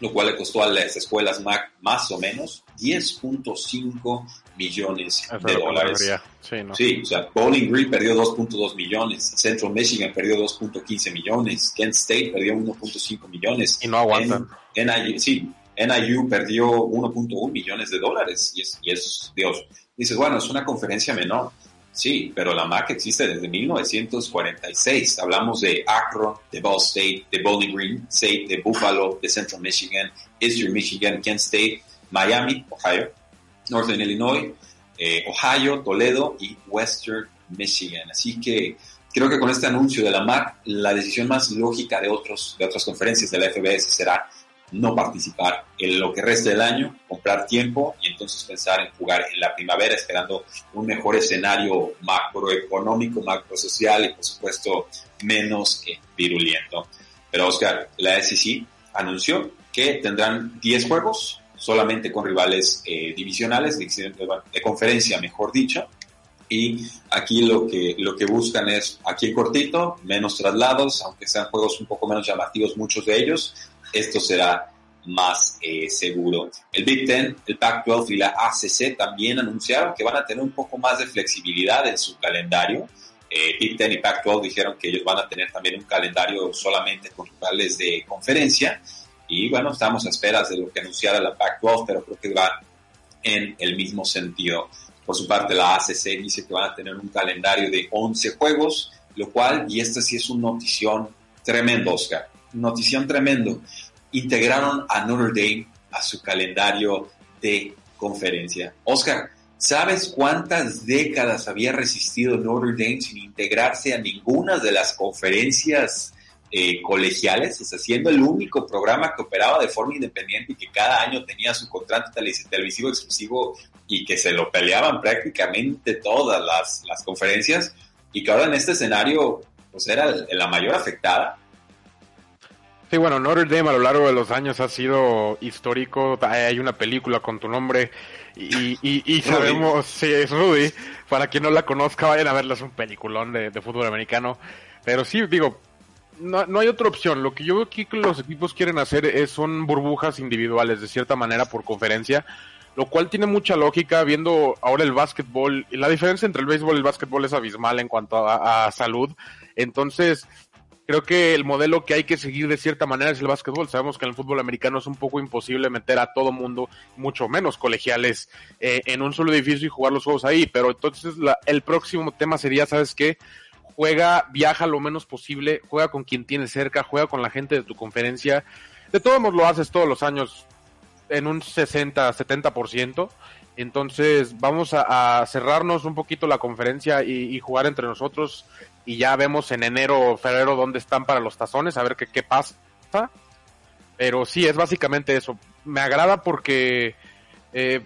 lo cual le costó a las escuelas MAC más o menos 10.5 millones de dólares. Sí, o sea, Bowling Green perdió 2.2 millones, Central Michigan perdió 2.15 millones, Kent State perdió 1.5 millones. Y no aguantan. NIU, sí, NIU perdió 1.1 millones de dólares y es, y es, Dios. Dices, bueno, es una conferencia menor Sí, pero la MAC existe desde 1946. Hablamos de Akron, de Ball State, de Bowling Green State, de Buffalo, de Central Michigan, Eastern Michigan, Kent State, Miami, Ohio, Northern Illinois, eh, Ohio, Toledo y Western Michigan. Así que creo que con este anuncio de la MAC, la decisión más lógica de, otros, de otras conferencias de la FBS será no participar en lo que resta del año, comprar tiempo y entonces pensar en jugar en la primavera esperando un mejor escenario macroeconómico, macrosocial y por supuesto menos virulento. Pero Oscar, la SEC anunció que tendrán 10 juegos solamente con rivales eh, divisionales, de, conferencia mejor dicho, y aquí lo que, lo que buscan es, aquí en cortito, menos traslados, aunque sean juegos un poco menos llamativos muchos de ellos, esto será más eh, seguro. El Big Ten, el Pac-12 y la ACC también anunciaron que van a tener un poco más de flexibilidad en su calendario. Eh, Big Ten y Pac-12 dijeron que ellos van a tener también un calendario solamente con rivales de conferencia. Y bueno, estamos a esperas de lo que anunciara la Pac-12, pero creo que va en el mismo sentido. Por su parte, la ACC dice que van a tener un calendario de 11 juegos, lo cual, y esta sí es una notición tremendo, Oscar, notición tremendo, integraron a Notre Dame a su calendario de conferencia. Oscar, ¿sabes cuántas décadas había resistido Notre Dame sin integrarse a ninguna de las conferencias eh, colegiales? O sea, siendo el único programa que operaba de forma independiente y que cada año tenía su contrato televisivo exclusivo y que se lo peleaban prácticamente todas las, conferencias y que ahora en este escenario pues era la mayor afectada. Sí, bueno, Notre Dame a lo largo de los años ha sido histórico. Hay una película con tu nombre y, y, sabemos, sí, es Rudy. Para quien no la conozca, vayan a verla, es un peliculón de, de fútbol americano. Pero sí, digo, no, no, hay otra opción. Lo que yo veo aquí que los equipos quieren hacer es, son burbujas individuales, de cierta manera, por conferencia lo cual tiene mucha lógica viendo ahora el básquetbol. La diferencia entre el béisbol y el básquetbol es abismal en cuanto a, salud. Entonces, creo que el modelo que hay que seguir de cierta manera es el básquetbol. Sabemos que en el fútbol americano es un poco imposible meter a todo mundo, mucho menos colegiales, eh, en un solo edificio y jugar los juegos ahí. Pero entonces el próximo tema sería, ¿sabes qué? Juega, viaja lo menos posible, juega con quien tienes cerca, juega con la gente de tu conferencia. De todos modos lo haces todos los años en un 60-70%. Entonces vamos a, cerrarnos un poquito la conferencia y, jugar entre nosotros y ya vemos en enero o febrero dónde están para los tazones, a ver qué, qué pasa. Pero sí, es básicamente eso. Me agrada porque eh,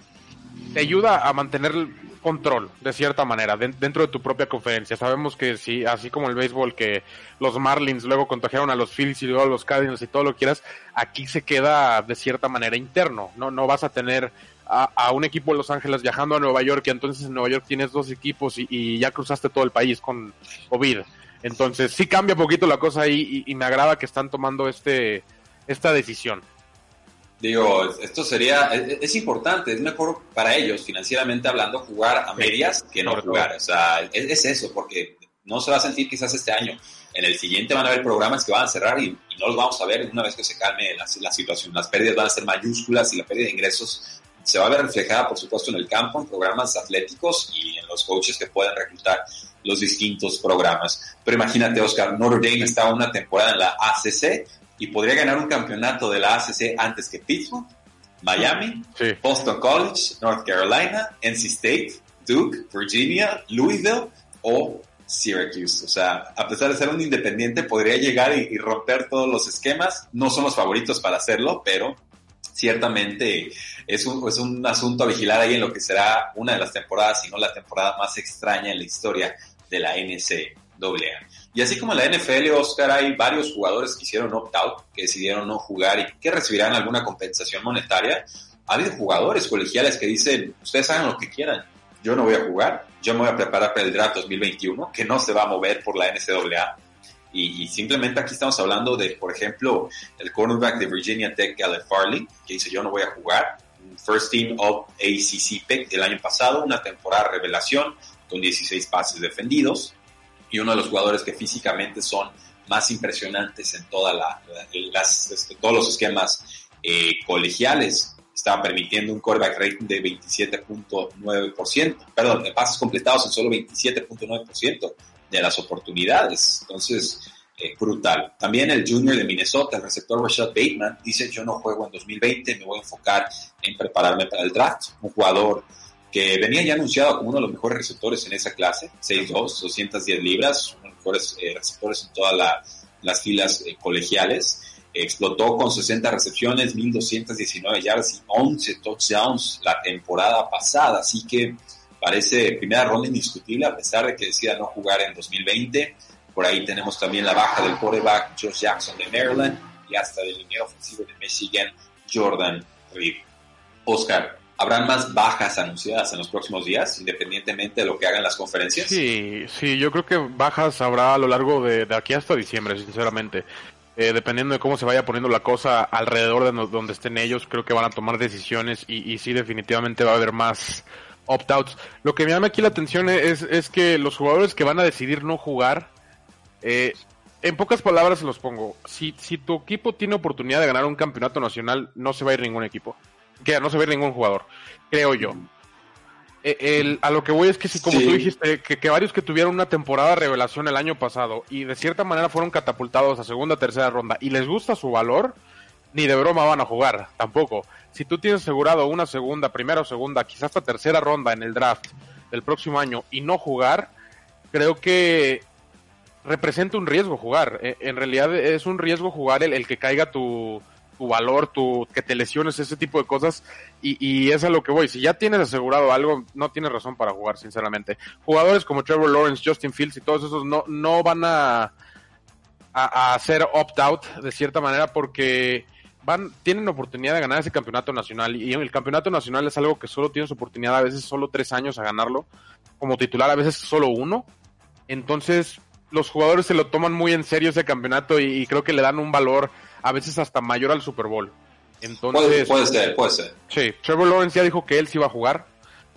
te ayuda a mantener control, de cierta manera, dentro de tu propia conferencia. Sabemos que si, así como el béisbol, que los Marlins luego contagiaron a los Phillies y luego a los Cardinals y todo lo que quieras, aquí se queda de cierta manera interno. No, no vas a tener a, un equipo de Los Ángeles viajando a Nueva York y entonces en Nueva York tienes dos equipos y, ya cruzaste todo el país con COVID. Entonces sí cambia poquito la cosa ahí y, y me agrada que están tomando este esta decisión. Digo, esto sería, es, importante, es mejor para ellos, financieramente hablando, jugar a medias que no jugar. O sea, es, eso, porque no se va a sentir quizás este año. En el siguiente van a haber programas que van a cerrar y, no los vamos a ver una vez que se calme la, situación. Las pérdidas van a ser mayúsculas y la pérdida de ingresos se va a ver reflejada, por supuesto, en el campo, en programas atléticos y en los coaches que pueden reclutar los distintos programas. Pero imagínate, Oscar, Notre Dame está una temporada en la ACC y podría ganar un campeonato de la ACC antes que Pittsburgh, Miami, Boston College, North Carolina, NC State, Duke, Virginia, Louisville o Syracuse. O sea, a pesar de ser un independiente, podría llegar y, romper todos los esquemas. No son los favoritos para hacerlo, pero ciertamente es un, es un asunto a vigilar ahí en lo que será una de las temporadas, si no la temporada más extraña en la historia de la NCAA. Y así como en la NFL, Oscar, hay varios jugadores que hicieron opt-out, que decidieron no jugar y que recibirán alguna compensación monetaria. Ha habido jugadores colegiales que dicen, ustedes hagan lo que quieran, yo no voy a jugar, yo me voy a preparar para el draft 2021, que no se va a mover por la NCAA. Y, simplemente aquí estamos hablando de, por ejemplo, el cornerback de Virginia Tech, Caleb Farley, que dice yo no voy a jugar. First Team of ACC pick del año pasado, una temporada revelación con 16 pases defendidos y uno de los jugadores que físicamente son más impresionantes en toda la, las, este, todos los esquemas eh, colegiales. Estaba permitiendo un quarterback rating de 27.9%, perdón, de pases completados en solo 27.9% de las oportunidades. Entonces, eh, brutal. También el junior de Minnesota, el receptor Rashad Bateman, dice yo no juego en 2020, me voy a enfocar en prepararme para el draft. Un jugador que venía ya anunciado como uno de los mejores receptores en esa clase, 6'2, 210 libras, uno mejores eh, receptores en todas las filas eh, colegiales. Explotó con 60 recepciones, 1219 yardas y 11 touchdowns la temporada pasada, así que parece primera ronda indiscutible a pesar de que decida no jugar en 2020. Por ahí tenemos también la baja del quarterback Josh Jackson de Maryland y hasta del línea ofensivo de Michigan Jordan Reed. Oscar, ¿Habrán más bajas anunciadas en los próximos días, independientemente de lo que hagan las conferencias? Sí, sí, yo creo que bajas habrá a lo largo de, aquí hasta diciembre, sinceramente. Eh, dependiendo de cómo se vaya poniendo la cosa alrededor de donde estén ellos, creo que van a tomar decisiones y, y sí, definitivamente va a haber más opt-outs. Lo que me llama aquí la atención es, es que los jugadores que van a decidir no jugar, eh, en pocas palabras se los pongo, si, si tu equipo tiene oportunidad de ganar un campeonato nacional, no se va a ir ningún equipo que no se ve ningún jugador, creo yo. Eh, el- a lo que voy es que si como Sí. tú dijiste, que, que varios que tuvieron una temporada revelación el año pasado y de cierta manera fueron catapultados a segunda, tercera ronda y les gusta su valor, ni de broma van a jugar, tampoco. Si tú tienes asegurado una segunda, primera o segunda, quizás hasta tercera ronda en el draft del próximo año y no jugar, creo que representa un riesgo jugar. Eh, En realidad es un riesgo jugar el, que caiga tu, valor, tu, que te lesiones, ese tipo de cosas. Y, es a lo que voy. Si ya tienes asegurado algo, no tienes razón para jugar, sinceramente. Jugadores como Trevor Lawrence, Justin Fields y todos esos no, no van a hacer opt-out de cierta manera porque van, tienen oportunidad de ganar ese campeonato nacional. Y el campeonato nacional es algo que solo tienes oportunidad a veces solo tres años a ganarlo. Como titular a veces solo uno. Entonces, los jugadores se lo toman muy en serio ese campeonato y, y creo que le dan un valor a veces hasta mayor al Super Bowl. Entonces, Puede, puede ser, puede ser. Sí, Trevor Lawrence ya dijo que él sí va a jugar.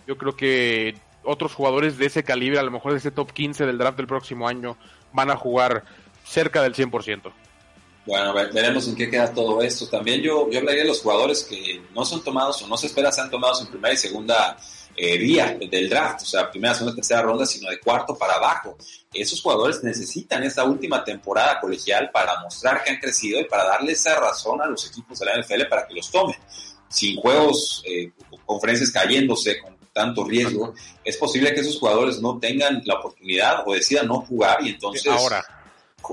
Yo creo que otros jugadores de ese calibre, a lo mejor de ese top 15 del draft del próximo año, van a jugar cerca del 100%. Bueno, ve- veremos en qué queda todo esto. También yo, yo hablaría de los jugadores que no son tomados o no se espera sean tomados en primera y segunda eh, día del draft, o sea, primera, segunda, tercera ronda, sino de cuarto para abajo. Esos jugadores necesitan esta última temporada colegial para mostrar que han crecido y para darle esa razón a los equipos de la NFL para que los tomen. Sin juegos, eh, conferencias cayéndose con tanto riesgo, es posible que esos jugadores no tengan la oportunidad o decidan no jugar y entonces Ahora,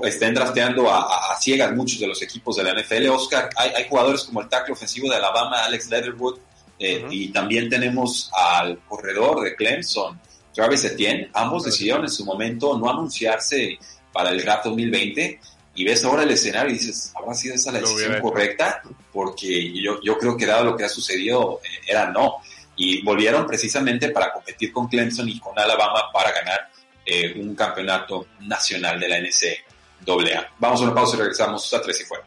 estén drafteando a, a- a ciegas muchos de los equipos de la NFL. Oscar, hay, hay jugadores como el tackle ofensivo de Alabama, Alex Leatherwood, eh, y también tenemos al corredor de Clemson, Travis Etienne. Ambos decidieron en su momento no anunciarse para el draft 2020 y ves ahora el escenario y dices, ¿habrá sido esa la decisión correcta? Porque yo, yo creo que dado lo que ha sucedido, eh, era no. Y volvieron precisamente para competir con Clemson y con Alabama para ganar eh, un campeonato nacional de la NCAA. Vamos a una pausa y regresamos a Tres y Fuera.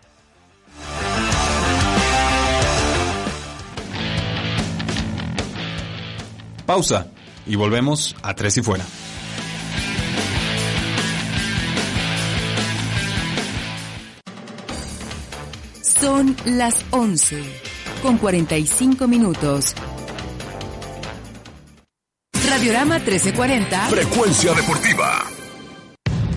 Pausa y volvemos a Tres y Fuera. Son las 11 con 45 minutos. Radiorama 1340. Frecuencia deportiva.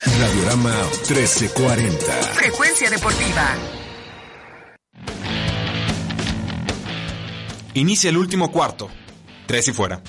Radiorama 1340. Frecuencia deportiva. Inicia el último cuarto. Tres y fuera.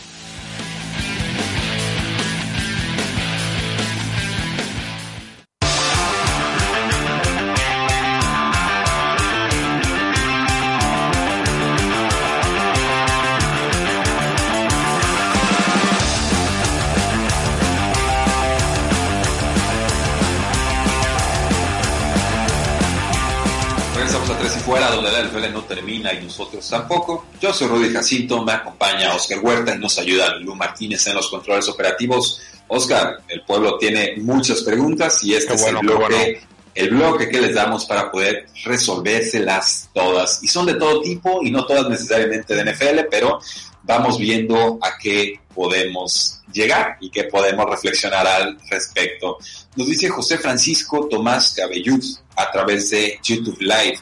No termina y nosotros tampoco. Yo soy Rudy Jacinto, me acompaña Oscar Huerta y nos ayuda Lulú Martínez en los controles operativos. Oscar, el pueblo tiene muchas preguntas y este es el bloque, bueno. el bloque que les damos para poder resolvérselas todas. Y son de todo tipo y no todas necesariamente de NFL, pero vamos viendo a qué podemos llegar y qué podemos reflexionar al respecto. Nos dice José Francisco Tomás Cabellud a través de YouTube Live.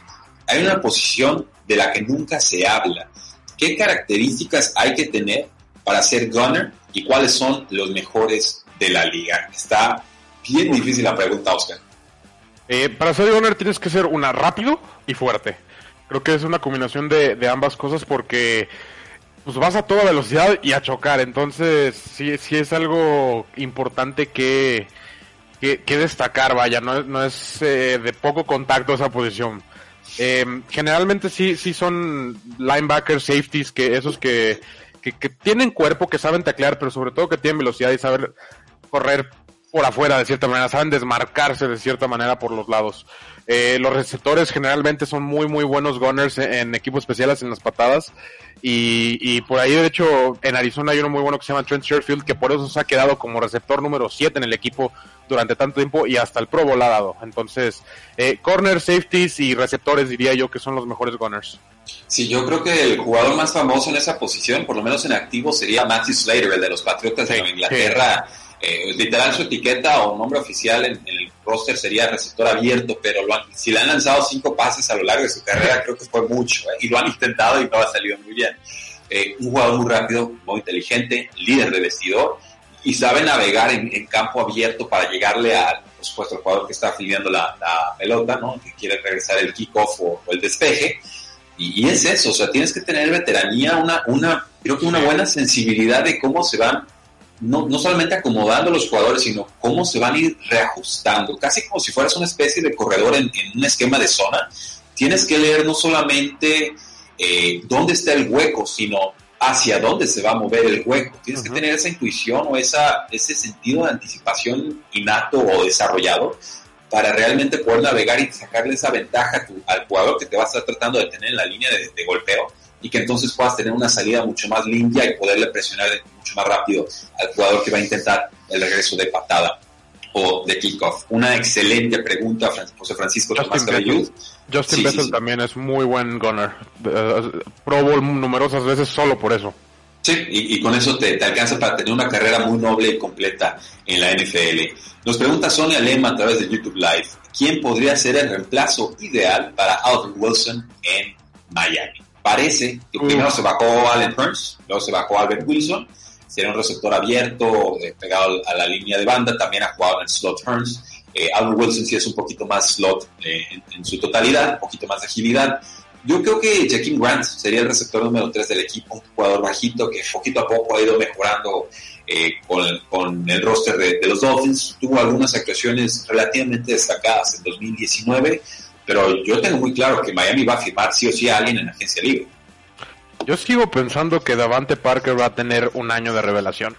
Hay una posición de la que nunca se habla. ¿Qué características hay que tener para ser gunner y cuáles son los mejores de la liga? Está bien difícil la pregunta, Oscar. Eh, para ser gunner tienes que ser una rápido y fuerte. Creo que es una combinación de, ambas cosas porque pues vas a toda velocidad y a chocar. Entonces sí, sí es algo importante que, que, destacar, vaya, no, no es eh, de poco contacto esa posición. Eh, generalmente sí, sí son linebackers, safeties, que esos que, que, que tienen cuerpo, que saben taclear, pero sobre todo que tienen velocidad y saber correr por afuera de cierta manera, saben desmarcarse de cierta manera por los lados. Eh, los receptores generalmente son muy, muy buenos gunners en, en equipos especiales en las patadas. Y, y por ahí, de hecho, en Arizona hay uno muy bueno que se llama Trent Sherfield, que por eso se ha quedado como receptor número 7 en el equipo durante tanto tiempo y hasta el Pro Bowl ha dado. Entonces, eh, corners, safeties y receptores diría yo que son los mejores gunners. Sí, yo creo que el jugador más famoso en esa posición, por lo menos en activo, sería Matthew Slater, el de los Patriotas de Inglaterra. Eh, literal su etiqueta o nombre oficial en, en el roster sería receptor abierto, pero lo han- si le han lanzado cinco pases a lo largo de su carrera, creo que fue mucho, ¿eh? y lo han intentado y no ha salido muy bien. Eh, un jugador muy rápido, muy inteligente, líder de vestidor, y sabe navegar en, en campo abierto para llegarle al, por supuesto, al jugador que está filiando la, la pelota, ¿no? que quiere regresar el kickoff o, o el despeje. Y es eso, o sea, tienes que tener veteranía, una, una, creo que una buena sensibilidad de cómo se van no, no solamente acomodando los jugadores, sino cómo se van a ir reajustando, casi como si fueras una especie de corredor en, en un esquema de zona. Tienes que leer no solamente eh, dónde está el hueco, sino hacia dónde se va a mover el hueco. Tienes que tener esa intuición o esa, ese sentido de anticipación innato o desarrollado para realmente poder navegar y sacarle esa ventaja a tu- al jugador que te va a estar tratando de tener en la línea de, de golpeo y que entonces puedas tener una salida mucho más limpia y poderle presionar mucho más rápido al jugador que va a intentar el regreso de patada o de kickoff. Una excelente pregunta, José Francisco Tomás Cabellud. Justin Sí, sí, Bethel sí. también es muy buen gunner. Pro Bowl numerosas veces solo por eso. Sí, y, y con eso te, te alcanza para tener una carrera muy noble y completa en la NFL. Nos pregunta Sonia Lema a través de YouTube Live, ¿quién podría ser el reemplazo ideal para Alvin Wilson en Miami? Parece que primero se bajó Allen Hurns, luego se bajó Albert Wilson, sería un receptor abierto, eh, pegado a la línea de banda, también ha jugado en el slot Hurns. Eh, Albert Wilson sí es un poquito más slot eh, en, en su totalidad, un poquito más de agilidad. Yo creo que Jaquim Grant sería el receptor número 3 del equipo, un jugador bajito que poquito a poco ha ido mejorando eh, con, con el roster de, de los Dolphins. Tuvo algunas actuaciones relativamente destacadas en 2019, pero yo tengo muy claro que Miami va a firmar sí o sí a alguien en agencia libre. Yo sigo pensando que Davante Parker va a tener un año de revelación.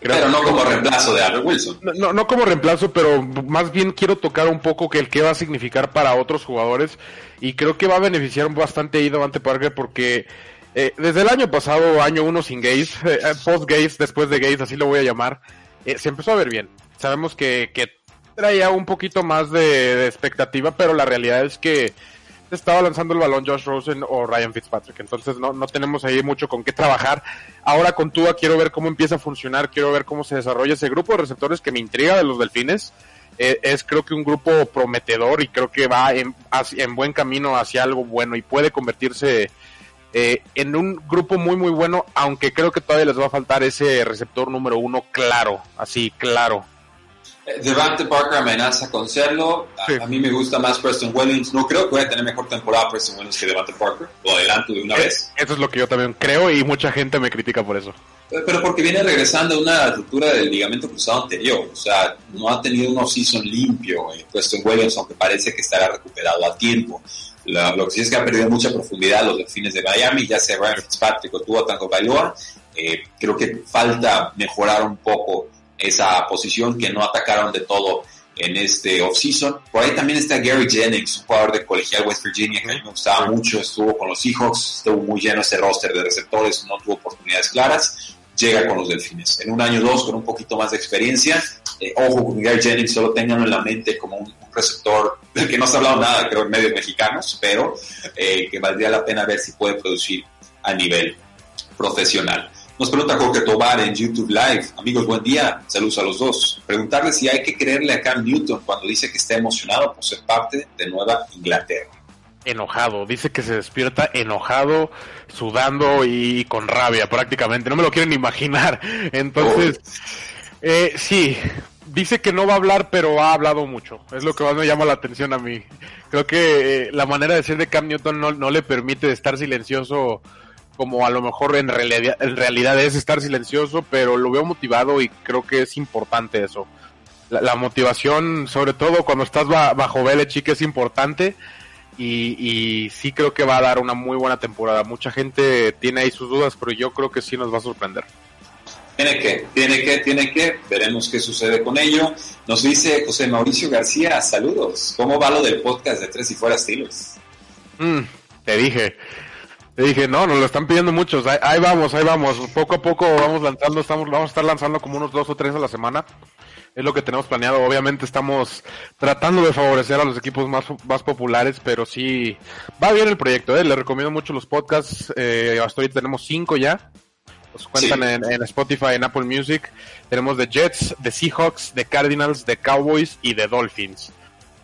Creo pero no como reemplazo de Albert Wilson. No, no, no como reemplazo, pero más bien quiero tocar un poco que el que va a significar para otros jugadores y creo que va a beneficiar bastante ahí Davante Parker porque eh, desde el año pasado, año uno sin Gaze, eh, post Gaze, después de Gaze, así lo voy a llamar, eh, se empezó a ver bien. Sabemos que, que traía un poquito más de, expectativa, pero la realidad es que estaba lanzando el balón Josh Rosen o Ryan Fitzpatrick. Entonces no, no tenemos ahí mucho con qué trabajar. Ahora con Tua quiero ver cómo empieza a funcionar, quiero ver cómo se desarrolla ese grupo de receptores que me intriga de los Delfines. Eh, es creo que un grupo prometedor y creo que va en buen camino hacia algo bueno y puede convertirse eh, en un grupo muy muy bueno, aunque creo que todavía les va a faltar ese receptor número uno claro, así claro. Eh, Devante Parker amenaza con serlo. A, a mí me gusta más Preston Williams. No creo que vaya a tener mejor temporada Preston Williams que Devante Parker. Lo adelanto de una vez. Eso es lo que yo también creo y mucha gente me critica por eso. Eh, Pero porque viene regresando de una ruptura del ligamento cruzado anterior. O sea, no ha tenido un off-season limpio. Eh, Preston Williams, aunque parece que estará recuperado a tiempo. La- lo que sí es que ha perdido mucha profundidad los delfines de Miami, ya sea Ryan Fitzpatrick o Tua Tango Bailoa. Eh, creo que falta mejorar un poco esa posición que no atacaron de todo en este offseason. Por ahí también está Gary Jennings, un jugador de colegial West Virginia que a mí me gustaba mucho, estuvo con los Seahawks, estuvo muy lleno ese roster de receptores, no tuvo oportunidades claras, llega con los Delfines. En un año o dos, con un poquito más de experiencia, eh, ojo con Gary Jennings, solo tenganlo en la mente como un, un receptor del que no se ha hablado nada, creo, en medios mexicanos, pero eh, que valdría la pena ver si puede producir a nivel profesional. Nos pregunta Jorge Tobar en YouTube Live. Amigos, buen día. Saludos a los dos. Preguntarle si hay que creerle a Cam Newton cuando dice que está emocionado por ser parte de Nueva Inglaterra. enojado. Dice que se despierta enojado, sudando y con rabia prácticamente. No me lo quieren imaginar. Entonces, eh, sí, dice que no va a hablar, pero ha hablado mucho. Es lo que más me llama la atención a mí. Creo que eh, la manera de ser de Cam Newton no, no le permite estar silencioso como a lo mejor en realidad, en realidad es estar silencioso, pero lo veo motivado y creo que es importante eso. La, la motivación, sobre todo cuando estás ba- bajo Belichick, es importante y, y sí creo que va a dar una muy buena temporada. Mucha gente tiene ahí sus dudas, pero yo creo que sí nos va a sorprender. Tiene que, tiene que, tiene que, veremos qué sucede con ello. Nos dice José Mauricio García, saludos. ¿Cómo va lo del podcast de Tres y Fuera Estilos? Mm, te dije. Dije, no, nos lo están pidiendo muchos. Ahí, ahí vamos, ahí vamos. Poco a poco vamos lanzando, estamos, vamos a estar lanzando como unos dos o tres a la semana. Es lo que tenemos planeado. Obviamente estamos tratando de favorecer a los equipos más, más populares, pero sí va bien el proyecto. ¿eh? Le recomiendo mucho los podcasts. Eh, hasta ahorita tenemos cinco ya. Los cuentan Sí. en, en Spotify, en Apple Music. Tenemos de Jets, de Seahawks, de Cardinals, de Cowboys y de Dolphins.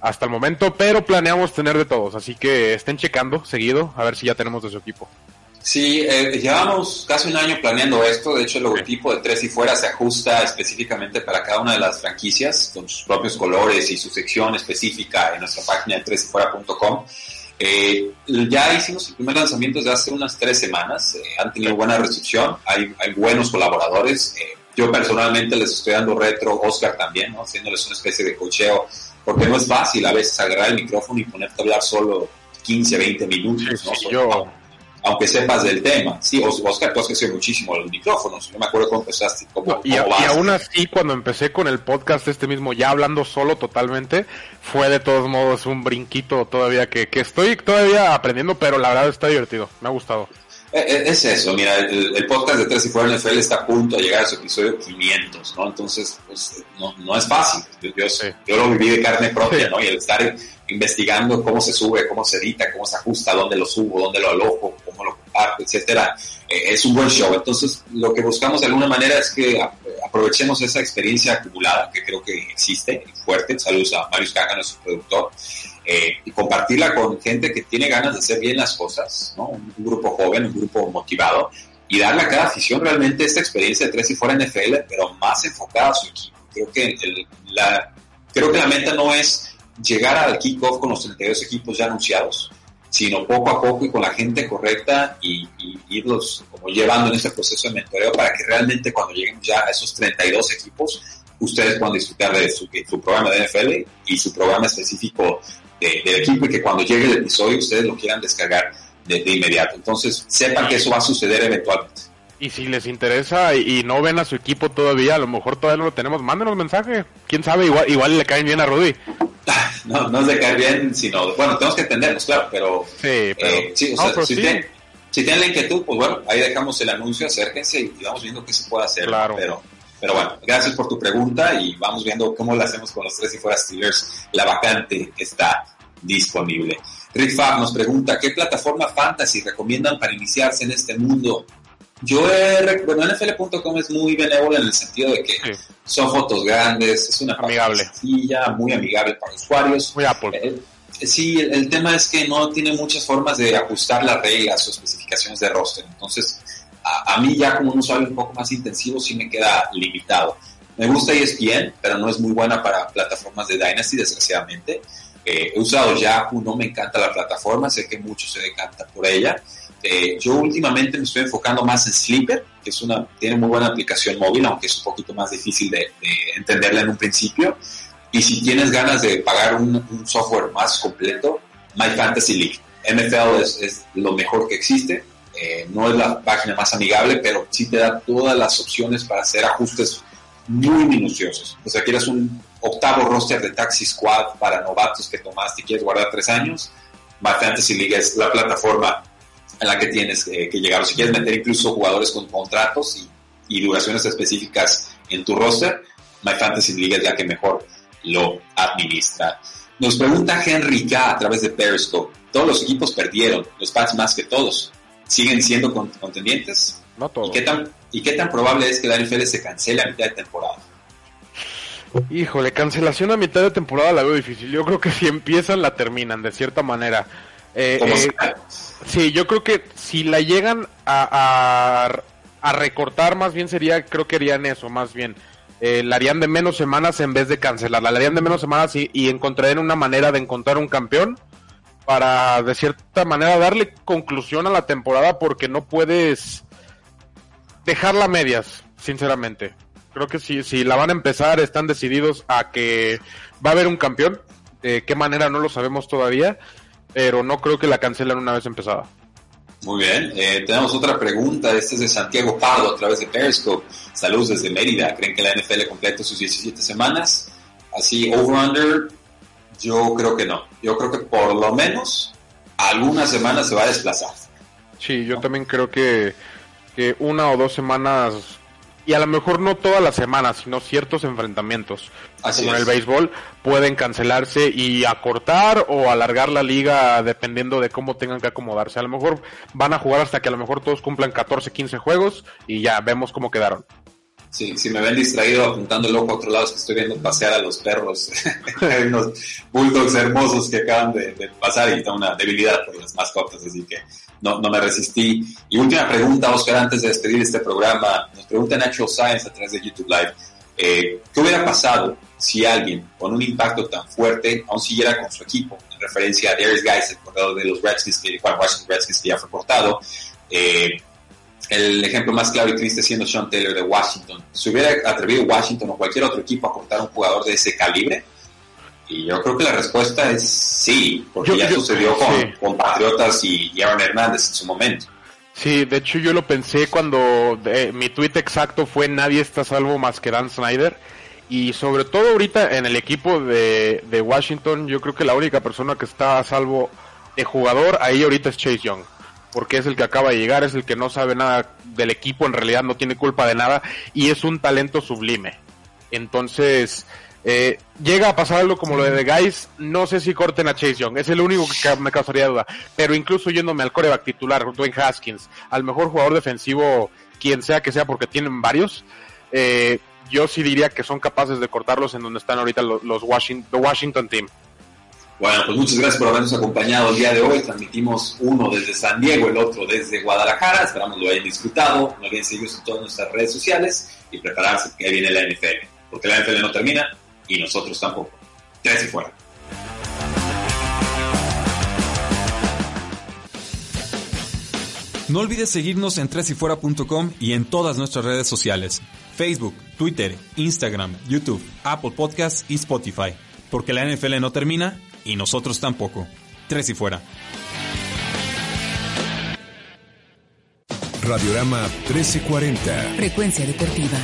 Hasta el momento, pero planeamos tener de todos. Así que estén checando seguido a ver si ya tenemos de su equipo. Sí, eh, llevamos casi un año planeando esto. De hecho, el logotipo de Tres y Fuera se ajusta específicamente para cada una de las franquicias, con sus propios colores y su sección específica en nuestra página de tresyfuera.com. Eh, ya hicimos el primer lanzamiento desde hace unas tres semanas. eh, han tenido buena recepción. Hay, hay buenos colaboradores. eh, yo personalmente les estoy dando retro, Oscar también, ¿no? haciéndoles una especie de cocheo, porque no es fácil a veces agarrar el micrófono y ponerte a hablar solo 15, 20 minutos. ¿no? Solo- aunque sepas del tema. Sí, Os- Oscar, tú has crecido muchísimo los micrófonos. Yo me acuerdo cuando empezaste, Y, cómo y aún así, cuando empecé con el podcast este mismo, ya hablando solo totalmente, fue de todos modos un brinquito todavía que, que estoy todavía aprendiendo, pero la verdad está divertido. Me ha gustado. Eh, eh, Es eso, mira, el, el podcast de Tres y Fuera NFL está a punto de llegar a su episodio 500, ¿no? Entonces, pues, no, no es fácil. Yo, yo, yo lo viví de carne propia, ¿no? Y el estar investigando cómo se sube, cómo se edita, cómo se ajusta, dónde lo subo, dónde lo alojo, cómo lo comparto, etcétera, eh, es un buen show. Entonces, lo que buscamos de alguna manera es que aprovechemos esa experiencia acumulada, que creo que existe, fuerte. Saludos a Marius Caja, nuestro productor. Eh, y compartirla con gente que tiene ganas de hacer bien las cosas, ¿no? Un, grupo joven, un grupo motivado, y darle a cada afición realmente esta experiencia de tres y fuera NFL, pero más enfocada a su equipo. Creo que, el- la, creo que la meta no es llegar al kickoff con los 32 equipos ya anunciados, sino poco a poco y con la gente correcta y, y irlos como llevando en este proceso de mentoreo para que realmente cuando lleguen ya a esos 32 equipos, ustedes puedan disfrutar de su, de su programa de NFL y su programa específico de- del equipo y que cuando llegue el episodio ustedes lo quieran descargar de, de inmediato. Entonces, sepan que eso va a suceder eventualmente. Y si les interesa y, y no ven a su equipo todavía, a lo mejor todavía no lo tenemos, mándenos mensaje. Quién sabe, igual, igual le caen bien a Rudy. No, no es de caer bien, sino, bueno, tenemos que entendernos, claro, pero... Sí, pero... eh, sí, o No, sea, pero si, sí. tienen, si tienen la inquietud, pues bueno, ahí dejamos el anuncio, acérquense y vamos viendo qué se puede hacer. Claro. Pero, pero bueno, gracias por tu pregunta y vamos viendo cómo lo hacemos con los tres y fuera Steelers. La vacante está disponible. Rick Fab nos pregunta, ¿qué plataforma fantasy recomiendan para iniciarse en este mundo? Yo he, bueno, NFL.com es muy benévolo en el sentido de que son fotos grandes, es una amigable. sencilla, muy amigable para usuarios. Muy Apple. Eh, sí, el, el tema es que no tiene muchas formas de ajustar las reglas o especificaciones de roster. Entonces, a, a mí ya como un usuario un poco más intensivo sí me queda limitado. Me gusta ESPN, pero no es muy buena para plataformas de Dynasty, desgraciadamente. Eh, he usado Yahoo, no me encanta la plataforma, sé que muchos se decantan por ella. Eh, yo últimamente me estoy enfocando más en Sleeper, que es una, tiene muy buena aplicación móvil, aunque es un poquito más difícil de, de entenderla en un principio. Y si tienes ganas de pagar un, software más completo, My Fantasy League. NFL es lo mejor que existe. Eh, no es la página más amigable, pero sí te da todas las opciones para hacer ajustes muy minuciosos. O sea, quieres un octavo roster de Taxi Squad para novatos que tomaste y quieres guardar tres años, My Fantasy League es la plataforma en la que tienes eh, que llegar. O si quieres meter incluso jugadores con contratos y, duraciones específicas en tu roster, My Fantasy League es la que mejor lo administra. Nos pregunta Henry K a través de Periscope. Todos los equipos perdieron, los Pats más que todos. ¿Siguen siendo con- contendientes? No todos. ¿Y qué, tan, ¿Y qué tan probable es que la NFL se cancele a mitad de temporada? Híjole, cancelación a mitad de temporada la veo difícil. Yo creo que si empiezan, la terminan, de cierta manera. Eh, eh, sí, yo creo que si la llegan a, a, a recortar, más bien sería, creo que harían eso, más bien. Eh, la harían de menos semanas en vez de cancelarla. La harían de menos semanas y, y encontrarían una manera de encontrar un campeón para, de cierta manera, darle conclusión a la temporada porque no puedes dejarla a medias, sinceramente. Creo que si, si la van a empezar, están decididos a que va a haber un campeón. De qué manera no lo sabemos todavía, pero no creo que la cancelen una vez empezada. Muy bien, eh, tenemos otra pregunta. Esta es de Santiago Pardo a través de Periscope. Saludos desde Mérida. ¿Creen que la NFL completa sus 17 semanas? Así, over-under, yo creo que no. Yo creo que por lo menos algunas semanas se va a desplazar. Sí, yo también creo que, que una o dos semanas, y a lo mejor no todas las semanas, sino ciertos enfrentamientos, Así como en el béisbol, pueden cancelarse y acortar o alargar la liga dependiendo de cómo tengan que acomodarse. A lo mejor van a jugar hasta que a lo mejor todos cumplan 14, 15 juegos y ya vemos cómo quedaron. Sí, si me ven distraído apuntando el ojo a otro lado es que estoy viendo pasear a los perros. Unos bulldogs hermosos que acaban de, pasar y tengo una debilidad por las mascotas, así que no, no me resistí. Y última pregunta, Oscar, antes de despedir este programa. Nos pregunta Natural Science a través de YouTube Live. eh, ¿Qué hubiera pasado si alguien con un impacto tan fuerte aún siguiera con su equipo? En referencia a Darius Guys, el corredor de los Redskins, que, bueno, Washington Redskins, que ya fue cortado. Eh, el ejemplo más claro y triste siendo Sean Taylor de Washington. ¿Se hubiera atrevido Washington o cualquier otro equipo a cortar a un jugador de ese calibre? Y yo creo que la respuesta es sí, porque Yo- ya yo- sucedió con, sí. con Patriotas y, Aaron Hernández en su momento. Sí, de hecho yo lo pensé cuando eh, mi tweet exacto fue nadie está salvo más que Dan Snyder. Y sobre todo ahorita en el equipo de, de Washington, yo creo que la única persona que está a salvo de jugador ahí ahorita es Chase Young. Porque es el que acaba de llegar, es el que no sabe nada del equipo, en realidad no tiene culpa de nada y es un talento sublime. Entonces, eh, llega a pasar algo como lo de The Guys, no sé si corten a Chase Young, es el único que me causaría duda. Pero incluso yéndome al coreback titular, Dwayne Haskins, al mejor jugador defensivo, quien sea que sea, porque tienen varios, eh, yo sí diría que son capaces de cortarlos en donde están ahorita los, los Washington, the Washington Team. Bueno, pues muchas gracias por habernos acompañado el día de hoy. Transmitimos uno desde San Diego, el otro desde Guadalajara. Esperamos lo hayan disfrutado. No olviden seguirnos en todas nuestras redes sociales y prepararse que viene la NFL. Porque la NFL no termina y nosotros tampoco. Tres y fuera. No olvides seguirnos en tresyfuera.com y en todas nuestras redes sociales. Facebook, Twitter, Instagram, YouTube, Apple Podcasts y Spotify. Porque la NFL no termina y nosotros tampoco. Tres y fuera. Radiorama 1340. Frecuencia deportiva.